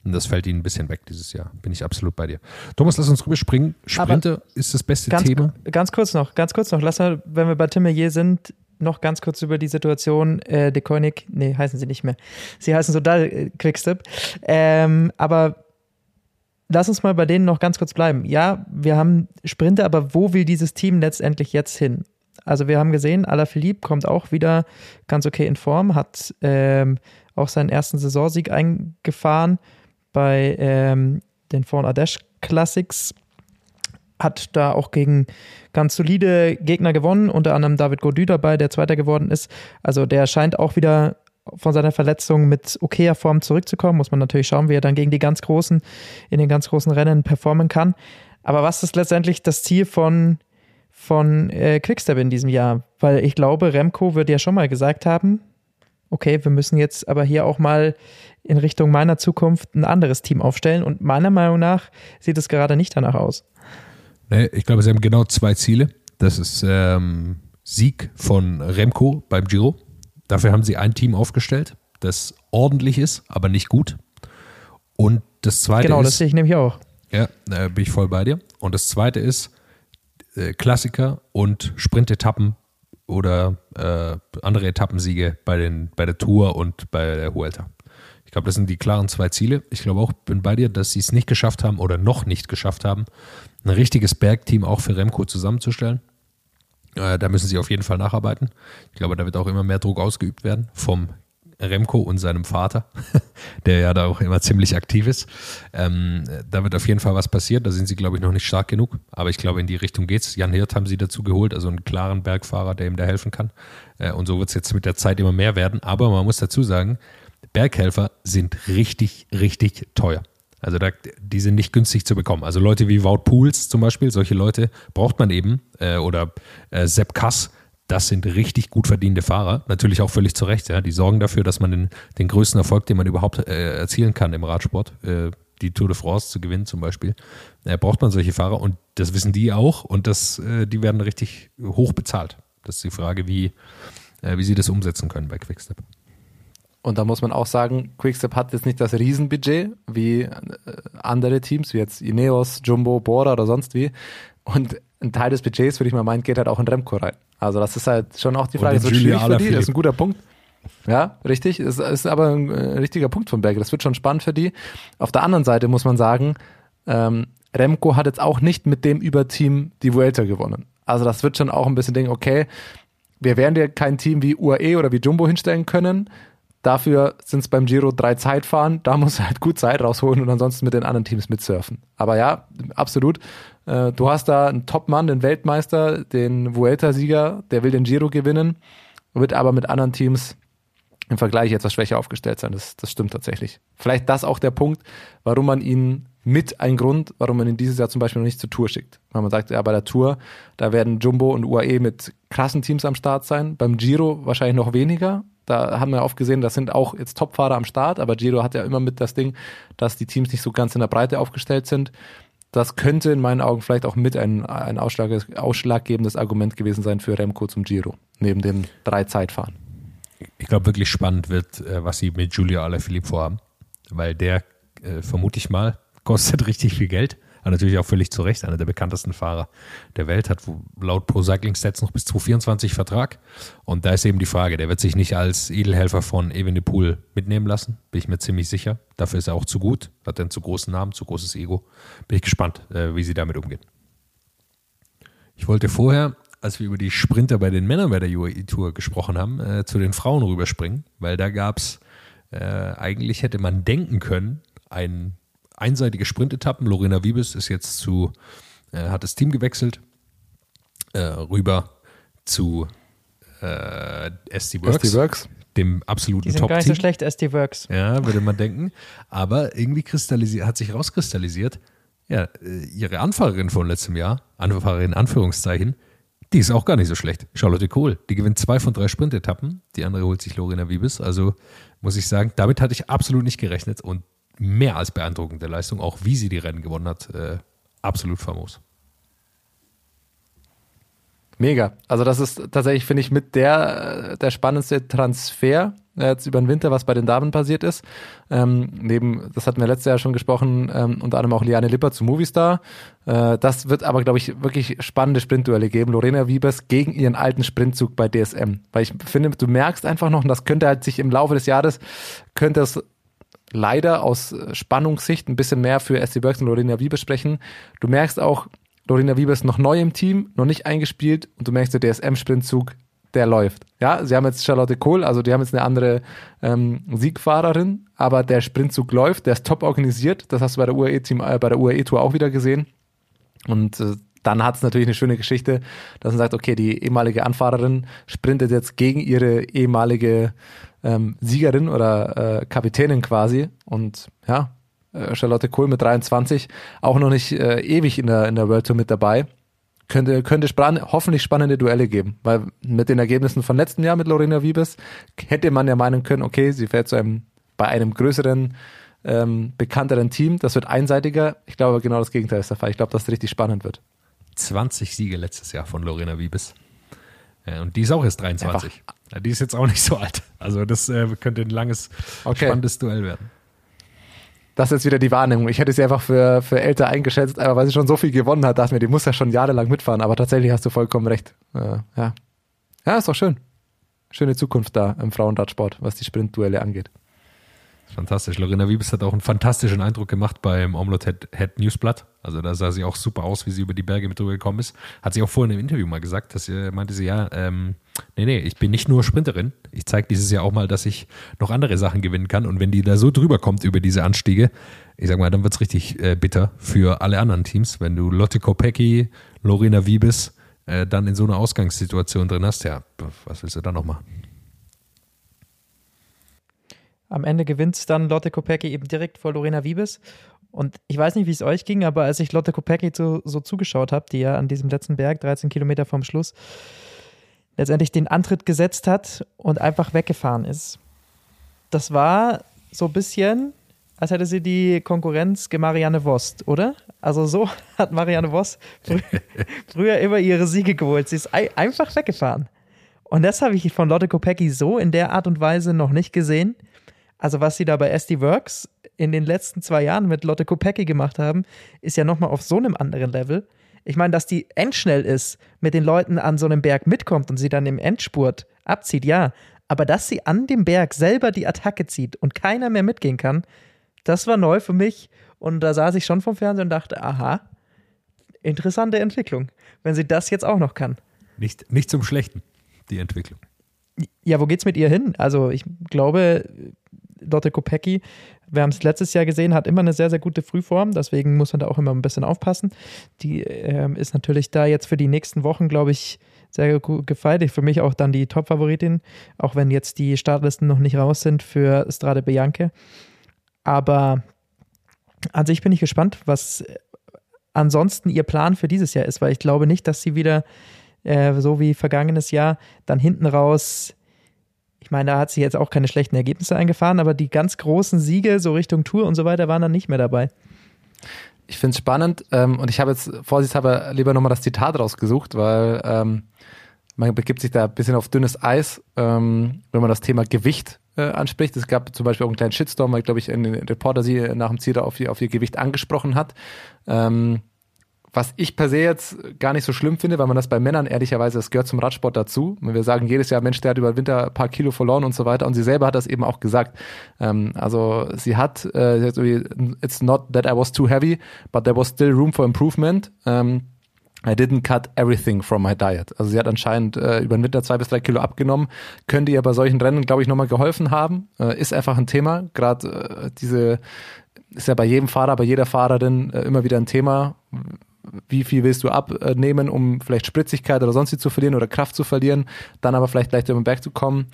Und das fällt ihnen ein bisschen weg dieses Jahr. Bin ich absolut bei dir. Thomas, lass uns rüberspringen. Sprinter Aber ist das beste ganz, Thema. Ganz kurz noch, ganz kurz noch. Lass mal, wenn wir bei Tim Melier sind, noch ganz kurz über die Situation, äh, De Koenig, nee, heißen sie nicht mehr. Sie heißen Sodal äh, Quickstep. Ähm, aber lass uns mal bei denen noch ganz kurz bleiben. Ja, wir haben Sprinter, aber wo will dieses Team letztendlich jetzt hin? Also wir haben gesehen, Alaphilippe kommt auch wieder ganz okay in Form, hat ähm, auch seinen ersten Saisonsieg eingefahren bei ähm, den Vorn Ardèche Classics. Hat da auch gegen ganz solide Gegner gewonnen, unter anderem David Gaudu dabei, der Zweiter geworden ist. Also der scheint auch wieder von seiner Verletzung mit okayer Form zurückzukommen. Muss man natürlich schauen, wie er dann gegen die ganz Großen in den ganz großen Rennen performen kann. Aber was ist letztendlich das Ziel von, von äh, Quickstep in diesem Jahr? Weil ich glaube, Remco wird ja schon mal gesagt haben, okay, wir müssen jetzt aber hier auch mal in Richtung meiner Zukunft ein anderes Team aufstellen. Und meiner Meinung nach sieht es gerade nicht danach aus. Nee, ich glaube, sie haben genau zwei Ziele. Das ist ähm, Sieg von Remco beim Giro. Dafür haben sie ein Team aufgestellt, das ordentlich ist, aber nicht gut. Und das zweite genau, ist. Genau, das sehe ich nämlich auch. Ja, da bin ich voll bei dir. Und das zweite ist äh, Klassiker und Sprintetappen oder äh, andere Etappensiege bei, den, bei der Tour und bei der Huelta. Ich glaube, das sind die klaren zwei Ziele. Ich glaube auch, bin bei dir, dass sie es nicht geschafft haben oder noch nicht geschafft haben, ein richtiges Bergteam auch für Remco zusammenzustellen. Äh, da müssen sie auf jeden Fall nacharbeiten. Ich glaube, da wird auch immer mehr Druck ausgeübt werden vom Remco und seinem Vater, der ja da auch immer ziemlich aktiv ist. Ähm, da wird auf jeden Fall was passieren. Da sind sie, glaube ich, noch nicht stark genug. Aber ich glaube, in die Richtung geht's. Jan Hirt haben sie dazu geholt, also einen klaren Bergfahrer, der ihm da helfen kann. Äh, und so wird es jetzt mit der Zeit immer mehr werden. Aber man muss dazu sagen, Berghelfer sind richtig, richtig teuer. Also da, die sind nicht günstig zu bekommen. Also Leute wie Wout Pools zum Beispiel, solche Leute braucht man eben. Äh, oder äh, Sepp Kass, das sind richtig gut verdiente Fahrer. Natürlich auch völlig zu Recht. Ja. Die sorgen dafür, dass man den, den größten Erfolg, den man überhaupt äh, erzielen kann im Radsport, äh, die Tour de France zu gewinnen zum Beispiel, äh, braucht man solche Fahrer. Und das wissen die auch. Und das, äh, die werden richtig hoch bezahlt. Das ist die Frage, wie, wie sie das umsetzen können bei Quickstep. Und da muss man auch sagen, Quickstep hat jetzt nicht das Riesenbudget wie äh, andere Teams, wie jetzt Ineos, Jumbo, Bora oder sonst wie. Und ein Teil des Budgets, würde ich mal meinen, geht halt auch in Remco rein. Also das ist halt schon auch die Frage, das wird schwierig für die, das ist ein guter Punkt. Ja, richtig. Das ist aber ein äh, richtiger Punkt von Berger. Das wird schon spannend für die. Auf der anderen Seite muss man sagen, ähm, Remco hat jetzt auch nicht mit dem Überteam die Vuelta gewonnen. Also das wird schon auch ein bisschen denken, okay, wir werden dir kein Team wie UAE oder wie Jumbo hinstellen können. Dafür sind es beim Giro drei Zeitfahren. Da muss er halt gut Zeit rausholen und ansonsten mit den anderen Teams mitsurfen. Aber ja, absolut. Äh, du hast da einen Top-Mann, den Weltmeister, den Vuelta-Sieger, der will den Giro gewinnen, wird aber mit anderen Teams im Vergleich etwas schwächer aufgestellt sein. Das, das stimmt tatsächlich. Vielleicht das auch der Punkt, warum man ihn mit ein Grund, warum man ihn dieses Jahr zum Beispiel noch nicht zur Tour schickt. Weil man sagt, ja, bei der Tour, da werden Jumbo und UAE mit krassen Teams am Start sein. Beim Giro wahrscheinlich noch weniger, da haben wir oft gesehen, das sind auch jetzt Topfahrer am Start, aber Giro hat ja immer mit das Ding, dass die Teams nicht so ganz in der Breite aufgestellt sind. Das könnte in meinen Augen vielleicht auch mit ein, ein Ausschlag, ausschlaggebendes Argument gewesen sein für Remco zum Giro, neben den drei Zeitfahren. Ich glaube, wirklich spannend wird, äh, was sie mit Giulio Alaphilippe vorhaben, weil der, äh, vermute ich mal, kostet richtig viel Geld. Aber natürlich auch völlig zu Recht, einer der bekanntesten Fahrer der Welt, hat laut Pro Cycling Stats noch bis 2024 Vertrag. Und da ist eben die Frage, der wird sich nicht als Edelhelfer von Evenepoel mitnehmen lassen, bin ich mir ziemlich sicher. Dafür ist er auch zu gut, hat einen zu großen Namen, zu großes Ego. Bin ich gespannt, äh, wie sie damit umgehen. Ich wollte vorher, als wir über die Sprinter bei den Männern bei der UAE Tour gesprochen haben, äh, zu den Frauen rüberspringen, weil da gab es, äh, eigentlich hätte man denken können, ein einseitige Sprintetappen. Lorena Wiebes ist jetzt zu, äh, hat das Team gewechselt, äh, rüber zu äh, SD Works. SD Works. dem absoluten sind gar nicht so Top-Team. schlecht, SD Works. Ja, würde man denken. Aber irgendwie kristallisiert, hat sich rauskristallisiert, ja, äh, ihre Anfahrerin von letztem Jahr, Anfahrerin in Anführungszeichen, die ist auch gar nicht so schlecht. Charlotte Kohl, die gewinnt zwei von drei Sprintetappen. Die andere holt sich Lorena Wiebes. Also muss ich sagen, damit hatte ich absolut nicht gerechnet und mehr als beeindruckende Leistung, auch wie sie die Rennen gewonnen hat, äh, absolut famos. Mega. Also das ist tatsächlich, finde ich, mit der, der spannendste Transfer äh, jetzt über den Winter, was bei den Damen passiert ist. Ähm, neben, das hatten wir letztes Jahr schon gesprochen, ähm, unter anderem auch Liane Lipper zu Movistar. Äh, das wird aber, glaube ich, wirklich spannende Sprintduelle geben. Lorena Wiebers gegen ihren alten Sprintzug bei DSM. Weil ich finde, du merkst einfach noch, und das könnte halt sich im Laufe des Jahres, könnte es leider aus Spannungssicht ein bisschen mehr für SC Works und Lorena Wiebers sprechen. Du merkst auch, Lorena Wiebers noch neu im Team, noch nicht eingespielt und du merkst, der DSM-Sprintzug, der läuft. Ja, sie haben jetzt Charlotte Kohl, also die haben jetzt eine andere ähm, Siegfahrerin, aber der Sprintzug läuft, der ist top organisiert. Das hast du bei der UAE-Team, äh, bei der UAE-Tour auch wieder gesehen. Und äh, dann hat es natürlich eine schöne Geschichte, dass man sagt, okay, die ehemalige Anfahrerin sprintet jetzt gegen ihre ehemalige ähm, Siegerin oder äh, Kapitänin quasi. Und ja, äh, Charlotte Kohl mit 23, auch noch nicht äh, ewig in der, in der World Tour mit dabei. Könnte, könnte spann hoffentlich spannende Duelle geben, weil mit den Ergebnissen von letzten Jahr mit Lorena Wiebes hätte man ja meinen können, okay, sie fährt zu einem, bei einem größeren, ähm, bekannteren Team, das wird einseitiger. Ich glaube, genau das Gegenteil ist der Fall. Ich glaube, dass es richtig spannend wird. 20 Siege letztes Jahr von Lorena Wiebes. Ja, und die ist auch erst 23. Ja, die ist jetzt auch nicht so alt. Also das äh, könnte ein langes, Okay. spannendes Duell werden. Das ist jetzt wieder die Wahrnehmung. Ich hätte sie einfach für, für älter eingeschätzt, aber weil sie schon so viel gewonnen hat, dachte ich mir, die muss ja schon jahrelang mitfahren. Aber tatsächlich hast du vollkommen recht. Äh, ja. ja, ist doch schön. Schöne Zukunft da im Frauenradsport, was die Sprintduelle angeht. Fantastisch. Lorena Wiebes hat auch einen fantastischen Eindruck gemacht beim Omelette Head, Head Newsblatt. Also da sah sie auch super aus, wie sie über die Berge mit drüber gekommen ist. Hat sie auch vorhin im Interview mal gesagt, dass sie meinte sie, ja, ähm, nee, nee, ich bin nicht nur Sprinterin. Ich zeige dieses Jahr auch mal, dass ich noch andere Sachen gewinnen kann. Und wenn die da so drüber kommt über diese Anstiege, ich sag mal, dann wird's richtig äh, bitter für alle anderen Teams. Wenn du Lotte Kopecki, Lorena Wiebes äh, dann in so einer Ausgangssituation drin hast, ja, was willst du da noch machen? Am Ende gewinnt dann Lotte Kopecky eben direkt vor Lorena Wiebes. Und ich weiß nicht, wie es euch ging, aber als ich Lotte Kopecky so, so zugeschaut habe, die ja an diesem letzten Berg, 13 Kilometer vom Schluss, letztendlich den Antritt gesetzt hat und einfach weggefahren ist. Das war so ein bisschen, als hätte sie die Konkurrenz Marianne Voss, oder? Also so hat Marianne Voss frü früher immer ihre Siege geholt. Sie ist ei einfach weggefahren. Und das habe ich von Lotte Kopecky so in der Art und Weise noch nicht gesehen. Also was sie da bei SD Works in den letzten zwei Jahren mit Lotte Kopecky gemacht haben, ist ja nochmal auf so einem anderen Level. Ich meine, dass die endschnell ist, mit den Leuten an so einem Berg mitkommt und sie dann im Endspurt abzieht, ja. Aber dass sie an dem Berg selber die Attacke zieht und keiner mehr mitgehen kann, das war neu für mich. Und da saß ich schon vom Fernseher und dachte, aha, interessante Entwicklung, wenn sie das jetzt auch noch kann. Nicht, nicht zum Schlechten, die Entwicklung. Ja, wo geht's mit ihr hin? Also ich glaube, Lotte Kopecky, wir haben es letztes Jahr gesehen, hat immer eine sehr, sehr gute Frühform, deswegen muss man da auch immer ein bisschen aufpassen. Die ähm, ist natürlich da jetzt für die nächsten Wochen, glaube ich, sehr gut gefeiert. Für mich auch dann die Top-Favoritin, auch wenn jetzt die Startlisten noch nicht raus sind für Strade Bianche. Aber an sich bin ich gespannt, was ansonsten ihr Plan für dieses Jahr ist, weil ich glaube nicht, dass sie wieder äh, so wie vergangenes Jahr dann hinten raus ich meine, da hat sie jetzt auch keine schlechten Ergebnisse eingefahren, aber die ganz großen Siege, so Richtung Tour und so weiter, waren dann nicht mehr dabei. Ich finde es spannend ähm, und ich habe jetzt vorsichtshalber lieber nochmal das Zitat rausgesucht, weil ähm, man begibt sich da ein bisschen auf dünnes Eis, ähm, wenn man das Thema Gewicht äh, anspricht. Es gab zum Beispiel auch einen kleinen Shitstorm, weil, glaube ich, ein Reporter sie nach dem Ziel auf ihr, auf ihr Gewicht angesprochen hat. Ähm, was ich per se jetzt gar nicht so schlimm finde, weil man das bei Männern ehrlicherweise, das gehört zum Radsport dazu. Wir sagen jedes Jahr, Mensch, der hat über den Winter ein paar Kilo verloren und so weiter. Und sie selber hat das eben auch gesagt. Ähm, also sie hat, äh, irgendwie, it's not that I was too heavy, but there was still room for improvement. Ähm, I didn't cut everything from my diet. Also sie hat anscheinend äh, über den Winter zwei bis drei Kilo abgenommen. Könnte ihr bei solchen Rennen, glaube ich, nochmal geholfen haben. Äh, ist einfach ein Thema. Gerade äh, diese ist ja bei jedem Fahrer, bei jeder Fahrerin äh, immer wieder ein Thema wie viel willst du abnehmen, um vielleicht Spritzigkeit oder sonst zu verlieren oder Kraft zu verlieren, dann aber vielleicht leichter über den Berg zu kommen.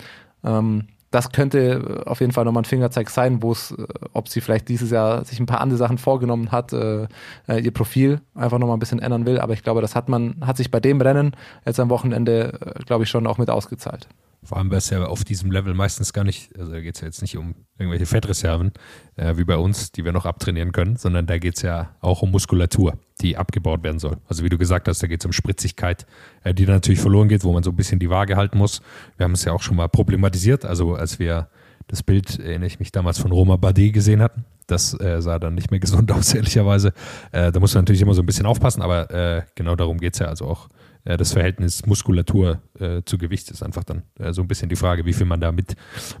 Ähm, das könnte auf jeden Fall nochmal ein Fingerzeig sein, wo es, äh, ob sie vielleicht dieses Jahr sich ein paar andere Sachen vorgenommen hat, äh, äh, ihr Profil einfach nochmal ein bisschen ändern will. Aber ich glaube, das hat man, hat sich bei dem Rennen jetzt am Wochenende, äh, glaube ich, schon auch mit ausgezahlt. Vor allem, weil es ja auf diesem Level meistens gar nicht, also da geht es ja jetzt nicht um irgendwelche Fettreserven, äh, wie bei uns, die wir noch abtrainieren können, sondern da geht es ja auch um Muskulatur, die abgebaut werden soll. Also wie du gesagt hast, da geht es um Spritzigkeit, äh, die dann natürlich verloren geht, wo man so ein bisschen die Waage halten muss. Wir haben es ja auch schon mal problematisiert, also als wir das Bild, erinnere ich mich damals von Roma Bade gesehen hatten. Das äh, sah dann nicht mehr gesund aus, ehrlicherweise. Äh, da muss man natürlich immer so ein bisschen aufpassen, aber äh, genau darum geht es ja. Also auch äh, das Verhältnis Muskulatur äh, zu Gewicht ist einfach dann äh, so ein bisschen die Frage, wie viel man da mit,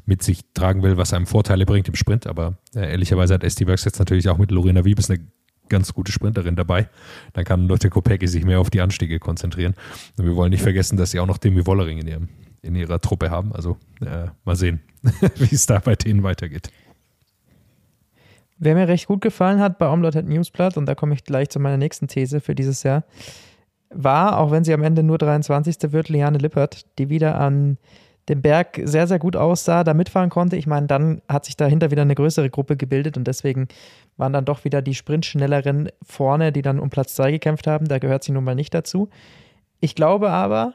mit sich tragen will, was einem Vorteile bringt im Sprint. Aber äh, ehrlicherweise hat SD Works jetzt natürlich auch mit Lorena Wiebes eine ganz gute Sprinterin dabei. Dann kann Lotte Kopecki sich mehr auf die Anstiege konzentrieren. Und wir wollen nicht vergessen, dass sie auch noch Demi Wollering in, ihrem, in ihrer Truppe haben. Also äh, mal sehen, wie es da bei denen weitergeht. Wer mir recht gut gefallen hat bei Omlot Newsblatt, und da komme ich gleich zu meiner nächsten These für dieses Jahr, war, auch wenn sie am Ende nur 23. wird, Liane Lippert, die wieder an dem Berg sehr, sehr gut aussah, da mitfahren konnte. Ich meine, dann hat sich dahinter wieder eine größere Gruppe gebildet und deswegen waren dann doch wieder die Sprintschnelleren vorne, die dann um Platz 2 gekämpft haben. Da gehört sie nun mal nicht dazu. Ich glaube aber,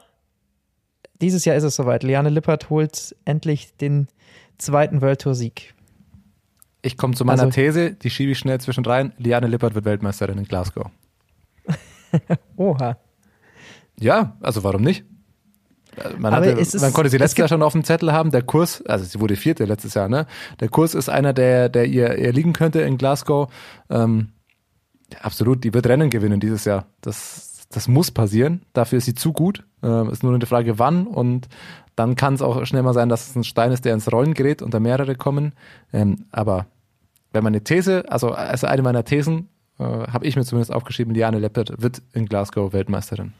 dieses Jahr ist es soweit. Liane Lippert holt endlich den zweiten World Tour Sieg. Ich komme zu meiner Also- These, die schiebe ich schnell zwischen rein. Liane Lippert wird Weltmeisterin in Glasgow. Oha. Ja, also warum nicht? Äh, Man, Aber hatte, man konnte sie es letztes Jahr schon auf dem Zettel haben. Der Kurs, also sie wurde vierte letztes Jahr, ne? Der Kurs ist einer, der, der ihr, ihr liegen könnte in Glasgow. Ähm, absolut, die wird Rennen gewinnen dieses Jahr. Das, das muss passieren. Dafür ist sie zu gut. Ähm, ist nur eine Frage, wann. Und dann kann es auch schnell mal sein, dass es ein Stein ist, der ins Rollen gerät und da mehrere kommen. Ähm, aber wenn man eine These, also als eine meiner Thesen, äh, habe ich mir zumindest aufgeschrieben, Liane Leppert wird in Glasgow Weltmeisterin.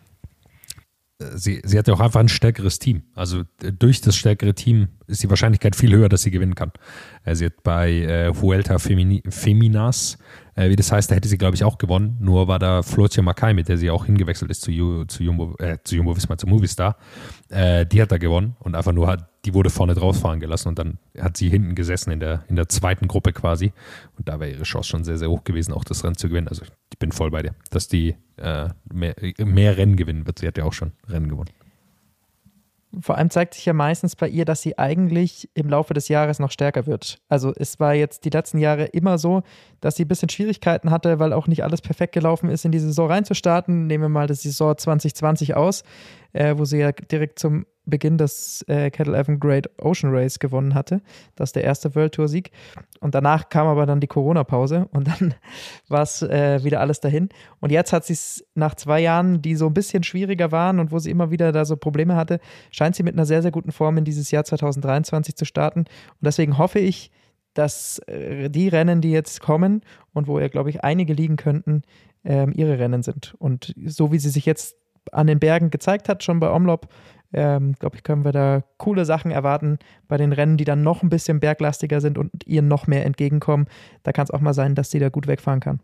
Sie, sie hat ja auch einfach ein stärkeres Team. Also durch das stärkere Team ist die Wahrscheinlichkeit viel höher, dass sie gewinnen kann. Äh, sie hat bei äh, Vuelta Femini Feminas, äh, wie das heißt, da hätte sie, glaube ich, auch gewonnen. Nur war da Flotia Makai, mit der sie auch hingewechselt ist zu, Ju, zu Jumbo, äh, zu Jumbo Visma, zu Movistar. Äh, die hat da gewonnen und einfach nur hat, die wurde vorne drauffahren gelassen und dann hat sie hinten gesessen in der, in der zweiten Gruppe quasi. Und da wäre ihre Chance schon sehr, sehr hoch gewesen, auch das Rennen zu gewinnen. Also ich bin voll bei dir, dass die äh, mehr, mehr Rennen gewinnen wird. Sie hat ja auch schon Rennen gewonnen. Vor allem zeigt sich ja meistens bei ihr, dass sie eigentlich im Laufe des Jahres noch stärker wird. Also es war jetzt die letzten Jahre immer so, dass sie ein bisschen Schwierigkeiten hatte, weil auch nicht alles perfekt gelaufen ist, in die Saison reinzustarten. Nehmen wir mal die Saison 2020 aus, äh, wo sie ja direkt zum Beginn des äh, Kettle Evan Great Ocean Race gewonnen hatte. Das ist der erste World Tour Sieg. Und danach kam aber dann die Corona-Pause und dann war es äh, wieder alles dahin. Und jetzt hat sie es nach zwei Jahren, die so ein bisschen schwieriger waren und wo sie immer wieder da so Probleme hatte, scheint sie mit einer sehr, sehr guten Form in dieses Jahr 2023 zu starten. Und deswegen hoffe ich, dass äh, die Rennen, die jetzt kommen und wo ja, glaube ich, einige liegen könnten, ähm, ihre Rennen sind. Und so wie sie sich jetzt an den Bergen gezeigt hat, schon bei Omlop, ähm, glaube ich, können wir da coole Sachen erwarten bei den Rennen, die dann noch ein bisschen berglastiger sind und ihr noch mehr entgegenkommen. Da kann es auch mal sein, dass sie da gut wegfahren kann.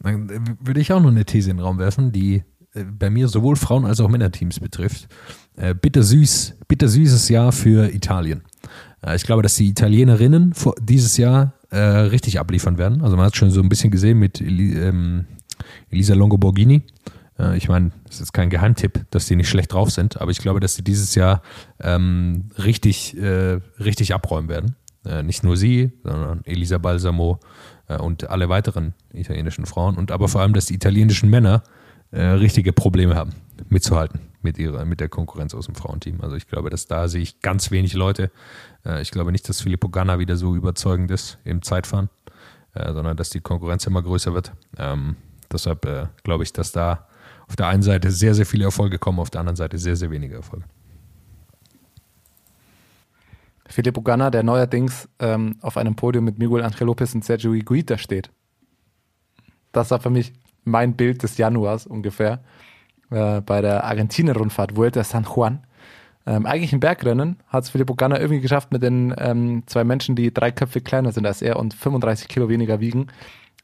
Dann äh, würde ich auch noch eine These in den Raum werfen, die äh, bei mir sowohl Frauen- als auch Männerteams betrifft. Äh, bitter süß, bitter süßes Jahr für Italien. Äh, ich glaube, dass die Italienerinnen dieses Jahr äh, richtig abliefern werden. Also man hat schon so ein bisschen gesehen mit ähm, Elisa Longoborghini. Äh, ich meine, das ist kein Geheimtipp, dass die nicht schlecht drauf sind, aber ich glaube, dass sie dieses Jahr ähm, richtig, äh, richtig abräumen werden. Äh, nicht nur sie, sondern Elisa Balsamo äh, und alle weiteren italienischen Frauen und aber vor allem, dass die italienischen Männer äh, richtige Probleme haben, mitzuhalten mit, ihrer, mit der Konkurrenz aus dem Frauenteam. Also ich glaube, dass da sehe ich ganz wenig Leute. Äh, ich glaube nicht, dass Filippo Ganna wieder so überzeugend ist im Zeitfahren, äh, sondern dass die Konkurrenz immer größer wird. Ähm, deshalb äh, glaube ich, dass da auf der einen Seite sehr, sehr viele Erfolge kommen, auf der anderen Seite sehr, sehr wenige Erfolge. Filippo Ganna, der neuerdings ähm, auf einem Podium mit Miguel Angel Lopez und Sergio Higuita steht. Das war für mich mein Bild des Januars ungefähr äh, bei der Argentinien-Rundfahrt Vuelta San Juan. Ähm, eigentlich ein Bergrennen hat es Filippo Ganna irgendwie geschafft mit den ähm, zwei Menschen, die drei Köpfe kleiner sind als er und 35 Kilo weniger wiegen,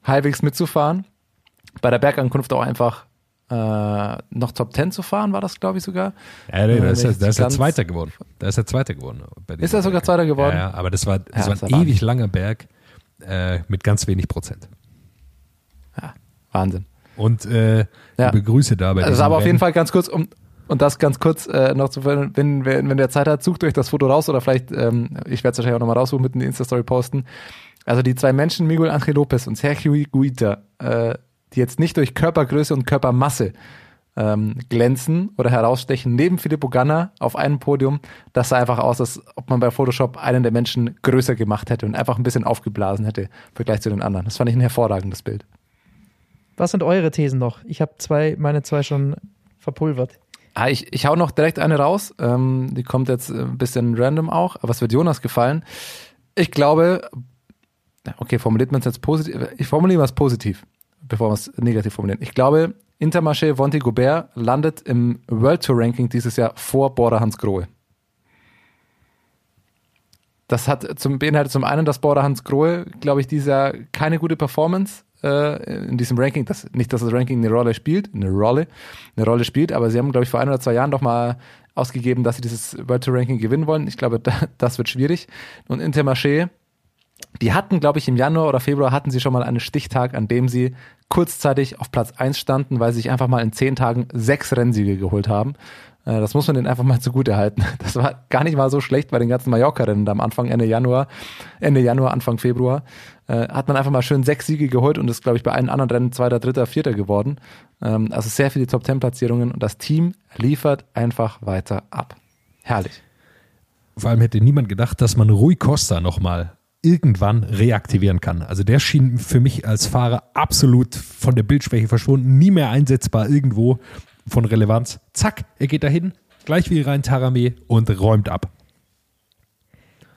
halbwegs mitzufahren. Bei der Bergankunft auch einfach äh, noch Top 10 zu fahren, war das, glaube ich, sogar. Ja, nee, da Äh, ist, er, ist er Zweiter geworden. Da ist er Zweiter geworden. Ist er sogar. Zweiter geworden? Ja, ja, aber das war, das Ja, war ein ewig langer Berg äh, mit ganz wenig Prozent. Ja, Wahnsinn. Und äh, Ja. liebe Grüße da bei Also diesem aber auf jeden. Fall ganz kurz, um und das ganz kurz äh, noch zu wenn, wenn, wenn der Zeit hat, sucht euch das Foto raus oder vielleicht, ähm, ich werde es wahrscheinlich auch nochmal raussuchen, mit in die Insta-Story posten. Also die zwei Menschen, Miguel Angel Lopez und Sergio Guita, äh, die jetzt nicht durch Körpergröße und Körpermasse ähm, glänzen oder herausstechen, neben Filippo Ganna auf einem Podium, das sah einfach aus, als ob man bei Photoshop einen der Menschen größer gemacht hätte und einfach ein bisschen aufgeblasen hätte im Vergleich zu den anderen. Das fand ich ein hervorragendes Bild. Was sind eure Thesen noch? Ich habe zwei, meine zwei schon verpulvert. Ah, ich, ich hau noch direkt eine raus. Ähm, die kommt jetzt ein bisschen random auch, aber es wird Jonas gefallen. Ich glaube, okay, formuliert man es jetzt positiv. Ich formuliere es positiv, bevor wir es negativ formulieren. Ich glaube, Intermarché Vonti Gobert landet im World Tour Ranking dieses Jahr vor Border Hans Grohe. Das hat zum, beinhaltet zum einen, dass Border Hans Grohe, glaube ich, dieses Jahr keine gute Performance äh, in diesem Ranking, das, nicht, dass das Ranking eine Rolle spielt, eine Rolle, eine Rolle spielt, aber sie haben, glaube ich, vor ein oder zwei Jahren doch mal ausgegeben, dass sie dieses World Tour Ranking gewinnen wollen. Ich glaube, da, das wird schwierig. Und Intermarché, die hatten, glaube ich, im Januar oder Februar hatten sie schon mal einen Stichtag, an dem sie kurzzeitig auf Platz 1 standen, weil sie sich einfach mal in zehn Tagen sechs Rennsiege geholt haben. Äh, Das muss man denen einfach mal zugute halten. Das war gar nicht mal so schlecht bei den ganzen Mallorca-Rennen am Anfang, Ende Januar, Ende Januar, Anfang Februar. Äh, hat man einfach mal schön sechs Siege geholt und ist, glaube ich, bei allen anderen Rennen Zweiter, Dritter, Vierter geworden. Ähm, Also sehr viele Top-10-Platzierungen und das Team liefert einfach weiter ab. Herrlich. Vor allem hätte niemand gedacht, dass man Rui Costa nochmal irgendwann reaktivieren kann. Also der schien für mich als Fahrer absolut von der Bildschwäche verschwunden, nie mehr einsetzbar irgendwo von Relevanz. Zack, er geht dahin, gleich wie rein Tarame und räumt ab.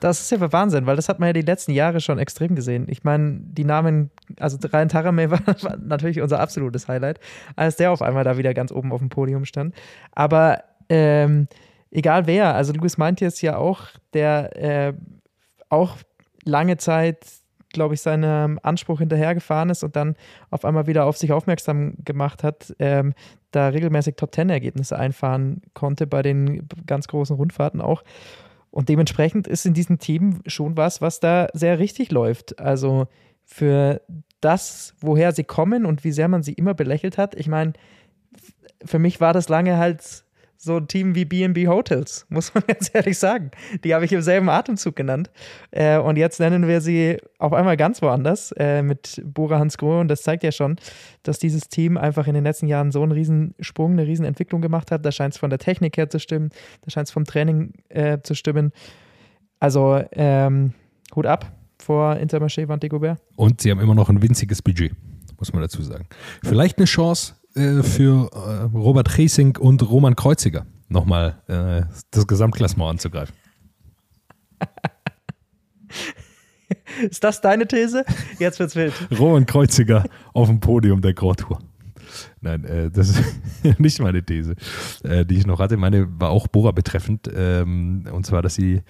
Das ist ja Wahnsinn, weil das hat man ja die letzten Jahre schon extrem gesehen. Ich meine, die Namen, also Ryan Tarame war, war natürlich unser absolutes Highlight, als der auf einmal da wieder ganz oben auf dem Podium stand. Aber ähm, egal wer, also Luis meint jetzt ja auch, der äh, auch lange Zeit, glaube ich, seinem Anspruch hinterhergefahren ist und dann auf einmal wieder auf sich aufmerksam gemacht hat, ähm, da regelmäßig Top-10-Ergebnisse einfahren konnte bei den ganz großen Rundfahrten auch. Und dementsprechend ist in diesem Team schon was, was da sehr richtig läuft. Also für das, woher sie kommen und wie sehr man sie immer belächelt hat. Ich meine, für mich war das lange halt so ein Team wie BB Hotels, muss man ganz ehrlich sagen. Die habe ich im selben Atemzug genannt. Äh, und jetzt nennen wir sie auf einmal ganz woanders äh, mit Bora Hans Grohe. Und das zeigt ja schon, dass dieses Team einfach in den letzten Jahren so einen riesen Sprung, eine riesen Entwicklung gemacht hat. Da scheint es von der Technik her zu stimmen, da scheint es vom Training äh, zu stimmen. Also ähm, Hut ab vor Intermarché Van Gobert. Und sie haben immer noch ein winziges Budget, muss man dazu sagen. Vielleicht eine Chance äh, für äh, Robert Riesing und Roman Kreuziger, nochmal äh, das Gesamtklassement anzugreifen. Ist das deine These? Jetzt wird's wild. Roman Kreuziger auf dem Podium der Grand Tour. Nein, äh, das ist nicht meine These, äh, die ich noch hatte. Meine war auch Bora betreffend. Ähm, und zwar, dass sie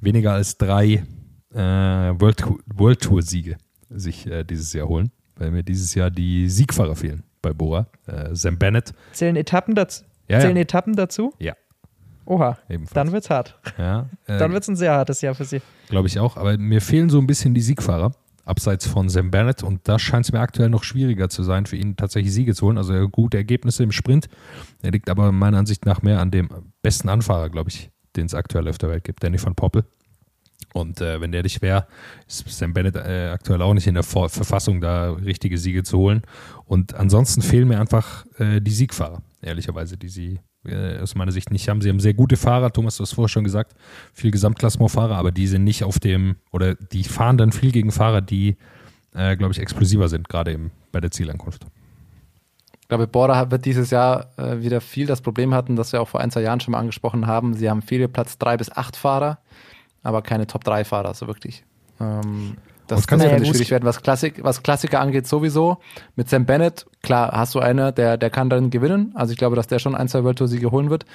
weniger als drei äh, World Tour Siege sich äh, dieses Jahr holen, weil mir dieses Jahr die Siegfahrer fehlen bei Bora. Äh, Sam Bennett, Zählen Etappen dazu? Ja, Zählen ja. Etappen dazu? ja, Oha, ebenfalls. dann wird's hart. ja, äh, Dann wird's ein sehr hartes Jahr für sie. Glaube ich auch. Aber mir fehlen so ein bisschen die Siegfahrer, abseits von Sam Bennett. Und da scheint es mir aktuell noch schwieriger zu sein, für ihn tatsächlich Siege zu holen. Also gute Ergebnisse im Sprint. Er liegt aber meiner Ansicht nach mehr an dem besten Anfahrer, glaube ich, den es aktuell auf der Welt gibt, Danny van Poppel. Und äh, wenn der nicht wäre, ist Sam Bennett äh, aktuell auch nicht in der Vor Verfassung, da richtige Siege zu holen. Und ansonsten fehlen mir einfach äh, die Siegfahrer, ehrlicherweise, die sie äh, aus meiner Sicht nicht haben. Sie haben sehr gute Fahrer, Thomas, du hast vorher schon gesagt, viel Gesamtklassementfahrer, aber die sind nicht auf dem, oder die fahren dann viel gegen Fahrer, die, äh, glaube ich, explosiver sind, gerade eben bei der Zielankunft. Ich glaube, Bora wird dieses Jahr äh, wieder viel das Problem hatten, das wir auch vor ein, zwei Jahren schon mal angesprochen haben. Sie haben viele Platz drei bis acht Fahrer, aber keine Top 3 Fahrer, so wirklich. Ähm, das, Das kann ja schwierig werden, was, Klassik, was Klassiker angeht sowieso. Mit Sam Bennett, klar, hast du einer, der, der kann dann gewinnen. Also ich glaube, dass der schon ein, zwei World Tour Siege holen wird.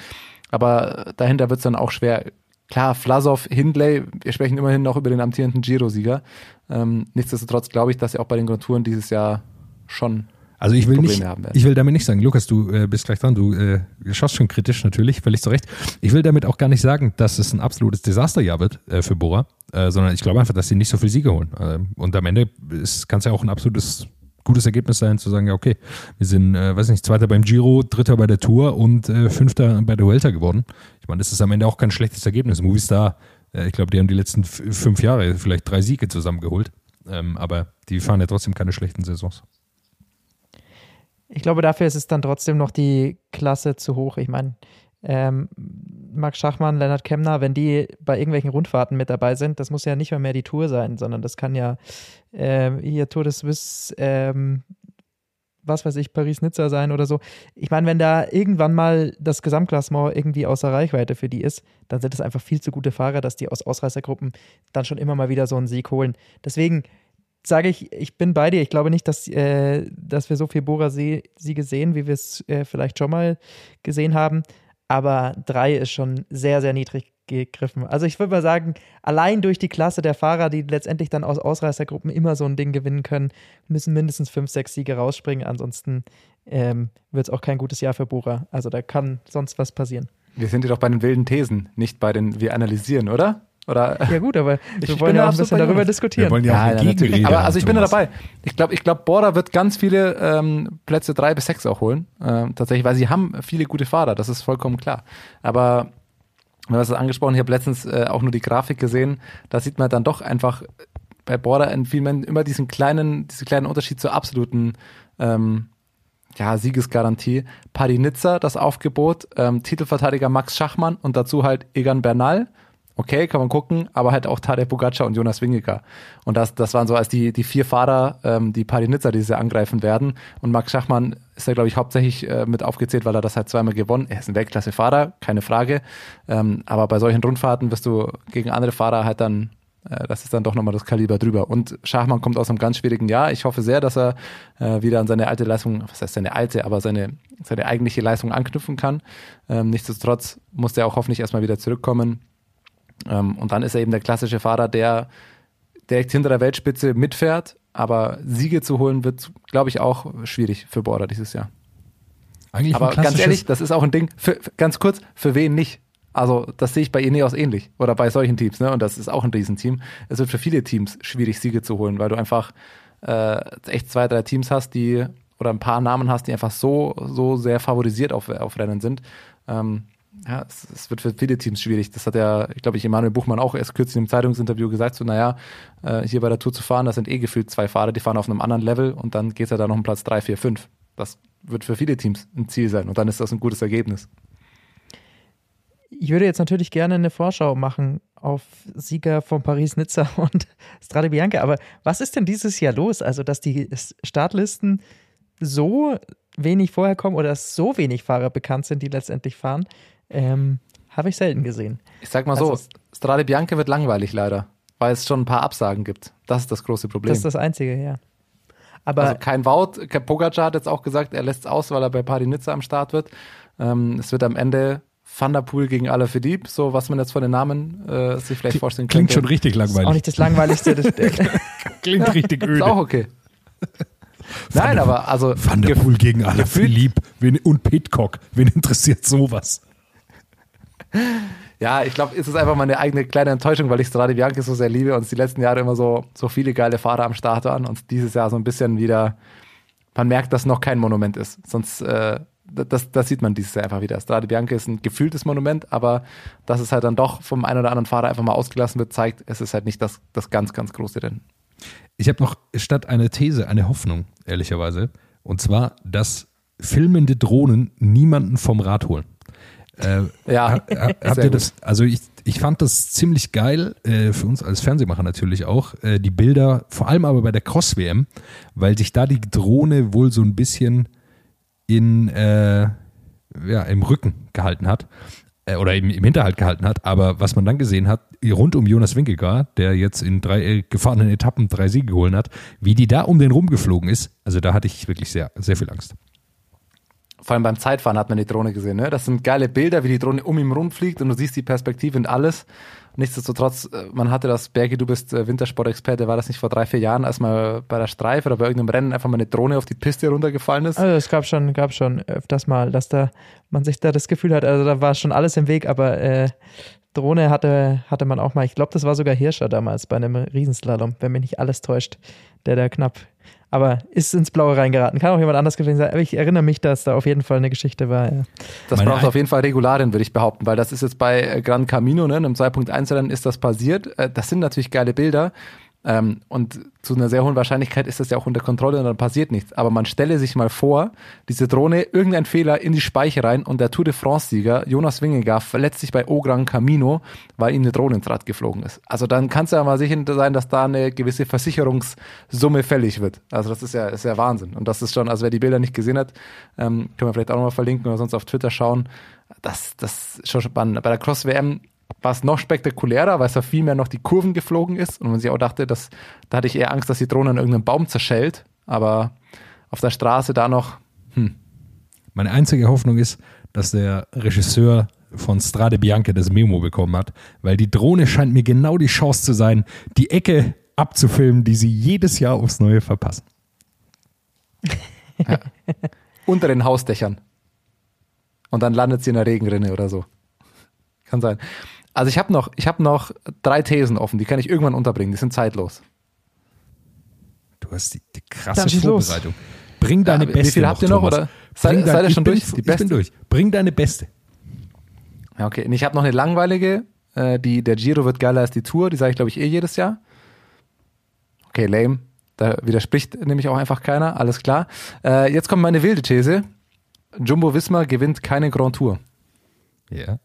Aber dahinter wird es dann auch schwer. Klar, Vlasov, Hindley, wir sprechen immerhin noch über den amtierenden Giro-Sieger. Ähm, nichtsdestotrotz glaube ich, dass sie auch bei den Grand Touren dieses Jahr schon Also ich will Probleme nicht, haben werden. ich will damit nicht sagen, Lukas, du äh, bist gleich dran, du äh, schaust schon kritisch natürlich, völlig zu Recht. Ich will damit auch gar nicht sagen, dass es ein absolutes Desasterjahr wird äh, für Bora, äh, sondern ich glaube einfach, dass sie nicht so viel Siege holen. Äh, und am Ende kann es ja auch ein absolutes gutes Ergebnis sein, zu sagen, ja okay, wir sind, äh, weiß nicht, Zweiter beim Giro, Dritter bei der Tour und äh, Fünfter bei der Vuelta geworden. Ich meine, das ist am Ende auch kein schlechtes Ergebnis. Movistar, ich glaube, die haben die letzten fünf Jahre vielleicht drei Siege zusammengeholt, ähm, aber die fahren ja trotzdem keine schlechten Saisons. Ich glaube, dafür ist es dann trotzdem noch die Klasse zu hoch. Ich meine, ähm, Max Schachmann, Lennart Kemner, wenn die bei irgendwelchen Rundfahrten mit dabei sind, das muss ja nicht mal mehr die Tour sein, sondern das kann ja ähm, hier Tour de Suisse, ähm, was weiß ich, Paris-Nizza sein oder so. Ich meine, wenn da irgendwann mal das Gesamtklassement irgendwie außer Reichweite für die ist, dann sind es einfach viel zu gute Fahrer, dass die aus Ausreißergruppen dann schon immer mal wieder so einen Sieg holen. Deswegen sage ich, ich bin bei dir. Ich glaube nicht, dass, äh, dass wir so viel Bora-Siege sehen, wie wir es äh, vielleicht schon mal gesehen haben. Aber drei ist schon sehr, sehr niedrig gegriffen. Also ich würde mal sagen, allein durch die Klasse der Fahrer, die letztendlich dann aus Ausreißergruppen immer so ein Ding gewinnen können, müssen mindestens fünf, sechs Siege rausspringen. Ansonsten ähm, wird es auch kein gutes Jahr für Bora. Also da kann sonst was passieren. Wir sind hier doch bei den wilden Thesen, nicht bei den, wir analysieren, oder? Oder? Ja gut, aber Ich- wir wollen bin ja auch ein bisschen darüber diskutieren. Wir wollen ja auch. Gegenrede Aber also ich bin da dabei. Ich glaube, ich glaube, Bora wird ganz viele ähm, Plätze drei bis sechs auch holen. Ähm, tatsächlich, weil sie haben viele gute Fahrer, das ist vollkommen klar. Aber du hast es angesprochen, ich habe letztens äh, auch nur die Grafik gesehen, da sieht man dann doch einfach bei Bora in vielen immer diesen kleinen, diesen kleinen Unterschied zur absoluten ähm, ja, Siegesgarantie. Paris-Nizza, das Aufgebot, ähm, Titelverteidiger Max Schachmann und dazu halt Egan Bernal. Okay, kann man gucken, aber halt auch Tadej Pogacar und Jonas Wingegar. Und das, das waren so als die, die vier Fahrer, ähm, die Paris-Nizza, die sie angreifen werden. Und Max Schachmann ist da, glaube ich, hauptsächlich äh, mit aufgezählt, weil er das halt zweimal gewonnen. Er ist ein Weltklasse-Fahrer, keine Frage. Ähm, aber bei solchen Rundfahrten wirst du gegen andere Fahrer halt dann äh, das ist dann doch nochmal das Kaliber drüber. Und Schachmann kommt aus einem ganz schwierigen Jahr. Ich hoffe sehr, dass er äh, wieder an seine alte Leistung, was heißt seine alte, aber seine, seine eigentliche Leistung anknüpfen kann. Ähm, nichtsdestotrotz muss er auch hoffentlich erstmal wieder zurückkommen. Ähm, und dann ist er eben der klassische Fahrer, der direkt hinter der Weltspitze mitfährt. Aber Siege zu holen wird, glaube ich, auch schwierig für Bora dieses Jahr. Eigentlich Aber ganz ehrlich, das ist auch ein Ding, für, für, ganz kurz, für wen nicht? Also, das sehe ich bei Ineos ähnlich oder bei solchen Teams, ne? Und das ist auch ein Riesenteam. Es wird für viele Teams schwierig, Siege zu holen, weil du einfach äh, echt zwei, drei Teams hast, die oder ein paar Namen hast, die einfach so, so sehr favorisiert auf, auf Rennen sind. Ähm, ja, es, es wird für viele Teams schwierig. Das hat ja, ich glaube, ich Emanuel Buchmann auch erst kürzlich im Zeitungsinterview gesagt, so, naja, äh, hier bei der Tour zu fahren, das sind eh gefühlt zwei Fahrer, die fahren auf einem anderen Level und dann geht es ja da noch um Platz drei, vier, fünf. Das wird für viele Teams ein Ziel sein und dann ist das ein gutes Ergebnis. Ich würde jetzt natürlich gerne eine Vorschau machen auf Sieger von Paris-Nizza und Strade Bianca, aber was ist denn dieses Jahr los? Also, dass die Startlisten so wenig vorher kommen oder dass so wenig Fahrer bekannt sind, die letztendlich fahren, ähm, habe ich selten gesehen. Ich sag mal Also so, Strade Bianca wird langweilig leider, weil es schon ein paar Absagen gibt. Das ist das große Problem. Das ist das Einzige, ja. Aber also kein Wout, kein Pogacar hat jetzt auch gesagt, er lässt es aus, weil er bei Paris Nizza am Start wird. Ähm, es wird am Ende Van der Poel gegen Alaphilippe, so was man jetzt von den Namen äh, sich vielleicht vorstellen Klingt könnte. schon richtig ist auch langweilig. nicht das Langweiligste. Das, Klingt richtig Ist auch okay. Nein, aber also Van der Poel gegen Alaphilippe und Pitcock. Wen interessiert sowas? Ja, ich glaube, es ist einfach meine eigene kleine Enttäuschung, weil ich Strade Bianca so sehr liebe und es die letzten Jahre immer so, so viele geile Fahrer am Start waren und dieses Jahr so ein bisschen wieder, man merkt, dass noch kein Monument ist. Sonst, äh, das, das sieht man dieses Jahr einfach wieder. Strade Bianca ist ein gefühltes Monument, aber dass es halt dann doch vom einen oder anderen Fahrer einfach mal ausgelassen wird, zeigt, es ist halt nicht das, das ganz, ganz große Rennen. Ich habe noch statt einer These eine Hoffnung, ehrlicherweise. Und zwar, dass filmende Drohnen niemanden vom Rad holen. Äh, Ja, ha- ha- habt ihr das? Also ich, ich fand das ziemlich geil, äh, für uns als Fernsehmacher natürlich auch, äh, die Bilder, vor allem aber bei der Cross-WM, weil sich da die Drohne wohl so ein bisschen in, äh, ja, im Rücken gehalten hat äh, oder im, im Hinterhalt gehalten hat. Aber was man dann gesehen hat, rund um Jonas Winkelgar, der jetzt in drei äh, gefahrenen Etappen drei Siege geholt hat, wie die da um den rumgeflogen ist, also da hatte ich wirklich sehr, sehr viel Angst. Vor allem beim Zeitfahren hat man die Drohne gesehen. Ne? Das sind geile Bilder, wie die Drohne um ihn rumfliegt und du siehst die Perspektive und alles. Nichtsdestotrotz, äh, man hatte das, Bergi, du bist äh, Wintersportexperte, war das nicht vor drei, vier Jahren, als mal bei der Streife oder bei irgendeinem Rennen einfach mal eine Drohne auf die Piste runtergefallen ist? Also es gab schon, gab schon öfters mal, dass da man sich da das Gefühl hat, also da war schon alles im Weg, aber äh, Drohne hatte, hatte man auch mal, ich glaube, das war sogar Hirscher damals bei einem Riesenslalom, wenn mich nicht alles täuscht, der da knapp aber ist ins Blaue reingeraten. Kann auch jemand anders gewesen sein. Aber ich erinnere mich, dass da auf jeden Fall eine Geschichte war. Ja. Das braucht auf jeden Fall Regularien, würde ich behaupten, weil das ist jetzt bei äh, Gran Camino, ne, einem 2.1 Rennen ist das passiert. Äh, das sind natürlich geile Bilder. Ähm, und zu einer sehr hohen Wahrscheinlichkeit ist das ja auch unter Kontrolle und dann passiert nichts. Aber man stelle sich mal vor, diese Drohne, irgendein Fehler in die Speiche rein und der Tour de France-Sieger Jonas Wingegaard verletzt sich bei O Gran Camino, weil ihm eine Drohne ins Rad geflogen ist. Also dann kann es ja mal sicher sein, dass da eine gewisse Versicherungssumme fällig wird. Also das ist ja, ist ja Wahnsinn. Und das ist schon, also wer die Bilder nicht gesehen hat, ähm, können wir vielleicht auch nochmal verlinken oder sonst auf Twitter schauen. Das, das ist schon spannend. Bei der Cross-WM war es noch spektakulärer, weil es da viel mehr noch die Kurven geflogen ist und man sich auch dachte, dass, da hatte ich eher Angst, dass die Drohne an irgendeinem Baum zerschellt, aber auf der Straße da noch, hm. Meine einzige Hoffnung ist, dass der Regisseur von Strade Bianche das Memo bekommen hat, weil die Drohne scheint mir genau die Chance zu sein, die Ecke abzufilmen, die sie jedes Jahr aufs Neue verpassen. Ja. Unter den Hausdächern. Und dann landet sie in der Regenrinne oder so. Kann sein. Also ich habe noch, ich habe noch drei Thesen offen, die kann ich irgendwann unterbringen, die sind zeitlos. Du hast die, die krasse Vorbereitung. Los. Bring deine ja, beste. Wie viel habt ihr noch? Oder seid, seid ihr schon durch? Die beste? Ich bin durch. Bring deine beste. Ja, okay. Und ich habe noch eine langweilige. Äh, die, der Giro wird geiler als die Tour. Die sage ich, glaube ich, eh jedes Jahr. Okay, lame. Da widerspricht nämlich auch einfach keiner. Alles klar. Äh, jetzt kommt meine wilde These. Jumbo Wismar gewinnt keine Grand Tour. Ja.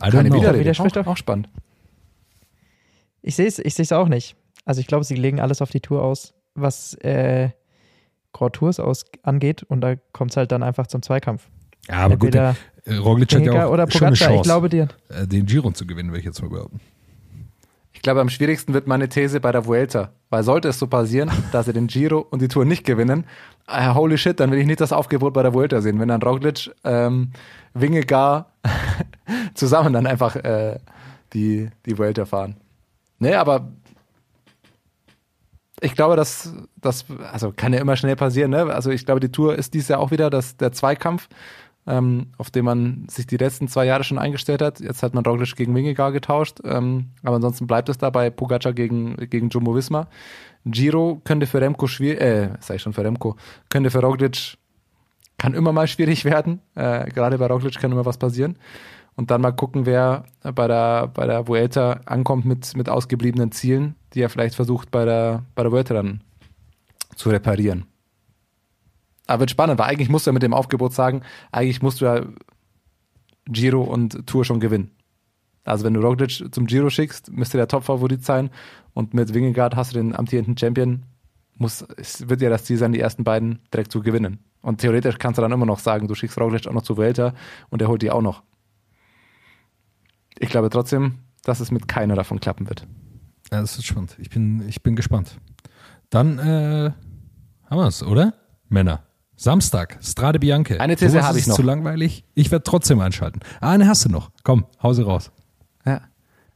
Keine Widerrede. Widerspricht auch, auch spannend. Ich sehe es ich auch nicht. Also ich glaube, sie legen alles auf die Tour aus, was äh, Grand Tours aus, angeht und da kommt es halt dann einfach zum Zweikampf. Ja, aber Entweder gut, äh, Roglic hat ja auch oder schon eine Chance, ich glaube dir. Äh, den Giro zu gewinnen, würde ich jetzt mal behaupten. Ich glaube, am schwierigsten wird meine These bei der Vuelta. Weil sollte es so passieren, dass sie den Giro und die Tour nicht gewinnen, uh, holy shit, dann will ich nicht das Aufgebot bei der Vuelta sehen. Wenn dann Roglic, ähm, Wingegar zusammen dann einfach äh, die, die Vuelta fahren. Nee, aber ich glaube, dass das, also kann ja immer schnell passieren, ne? Also ich glaube, die Tour ist dies Jahr auch wieder das, der Zweikampf ähm, auf den man sich die letzten zwei Jahre schon eingestellt hat. Jetzt hat man Roglic gegen Wingegar getauscht, ähm, aber ansonsten bleibt es dabei Pogacar gegen, gegen Jumbo Visma. Giro könnte für Remco schwierig, äh, sag ich schon für Remco, könnte für Roglic, kann immer mal schwierig werden. Äh, gerade bei Roglic kann immer was passieren. Und dann mal gucken, wer bei der, bei der Vuelta ankommt mit, mit ausgebliebenen Zielen, die er vielleicht versucht bei der, bei der Vuelta dann zu reparieren. Aber wird spannend, weil eigentlich musst du ja mit dem Aufgebot sagen, eigentlich musst du ja Giro und Tour schon gewinnen. Also wenn du Roglic zum Giro schickst, müsste der Top-Favorit sein und mit Wingegaard hast du den amtierenden Champion, muss, es wird ja das Ziel sein, die ersten beiden direkt zu gewinnen. Und theoretisch kannst du dann immer noch sagen, du schickst Roglic auch noch zu Vuelta und er holt die auch noch. Ich glaube trotzdem, dass es mit keiner davon klappen wird. Ja, das ist spannend. Ich bin, ich bin gespannt. Dann äh, haben wir es, oder? Männer. Samstag, Strade Bianche. Eine These habe ich noch. zu langweilig. Ich werde trotzdem einschalten. Ah, eine hast du noch. Komm, hause raus. Ja.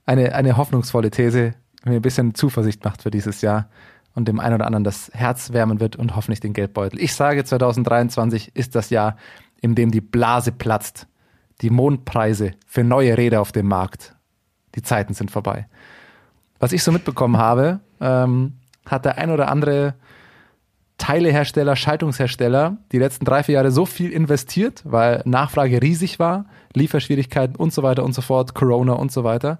Eine, eine hoffnungsvolle These, die mir ein bisschen Zuversicht macht für dieses Jahr und dem einen oder anderen das Herz wärmen wird und hoffentlich den Geldbeutel. Ich sage, 2023 ist das Jahr, in dem die Blase platzt. Die Mondpreise für neue Räder auf dem Markt. Die Zeiten sind vorbei. Was ich so mitbekommen habe, ähm, hat der ein oder andere Teilehersteller, Schaltungshersteller die letzten drei, vier Jahre so viel investiert, weil Nachfrage riesig war, Lieferschwierigkeiten und so weiter und so fort, Corona und so weiter.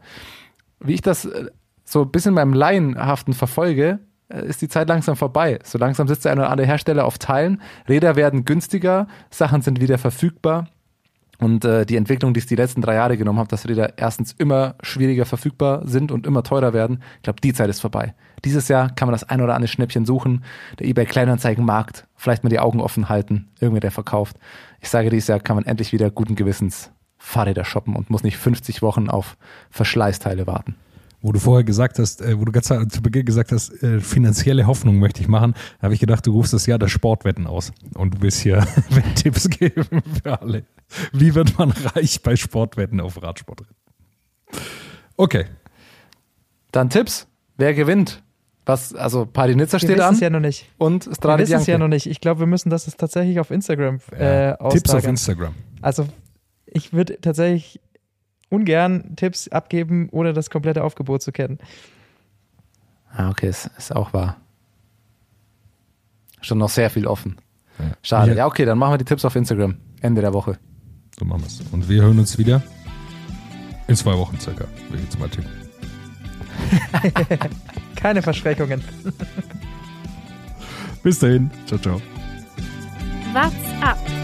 Wie ich das äh, so ein bisschen beim Laienhaften verfolge, äh, ist die Zeit langsam vorbei. So langsam sitzt der eine oder andere Hersteller auf Teilen, Räder werden günstiger, Sachen sind wieder verfügbar. Und äh, die Entwicklung, die es die letzten drei Jahre genommen hat, dass Räder erstens immer schwieriger verfügbar sind und immer teurer werden, ich glaube, die Zeit ist vorbei. Dieses Jahr kann man das ein oder andere Schnäppchen suchen. Der eBay Kleinanzeigenmarkt, vielleicht mal die Augen offen halten, irgendwer der verkauft. Ich sage, dieses Jahr kann man endlich wieder guten Gewissens Fahrräder shoppen und muss nicht 50 Wochen auf Verschleißteile warten. Wo du vorher gesagt hast, äh, wo du ganz zu Beginn gesagt hast, äh, finanzielle Hoffnung möchte ich machen, habe ich gedacht, du rufst das Jahr der Sportwetten aus und du willst hier Tipps geben für alle. Wie wird man reich bei Sportwetten auf Radsportrennen? Okay. Dann Tipps. Wer gewinnt? Was, also Parinitza Wir steht wissen an es ja noch nicht. und Wir Strade wissen es ja noch nicht. Ich glaube, wir müssen das jetzt tatsächlich auf Instagram äh, Tipps auf. Instagram. Also ich würde tatsächlich ungern Tipps abgeben, ohne das komplette Aufgebot zu kennen. Ah, okay, ist, ist auch wahr. Schon noch sehr viel offen. Ja. Schade. Ja. Okay, dann machen wir die Tipps auf Instagram. Ende der Woche. So machen wir es. Und wir hören uns wieder in zwei Wochen circa. Will ich jetzt mal tippen. Keine Verschreckungen. Bis dahin. Ciao, ciao. What's up?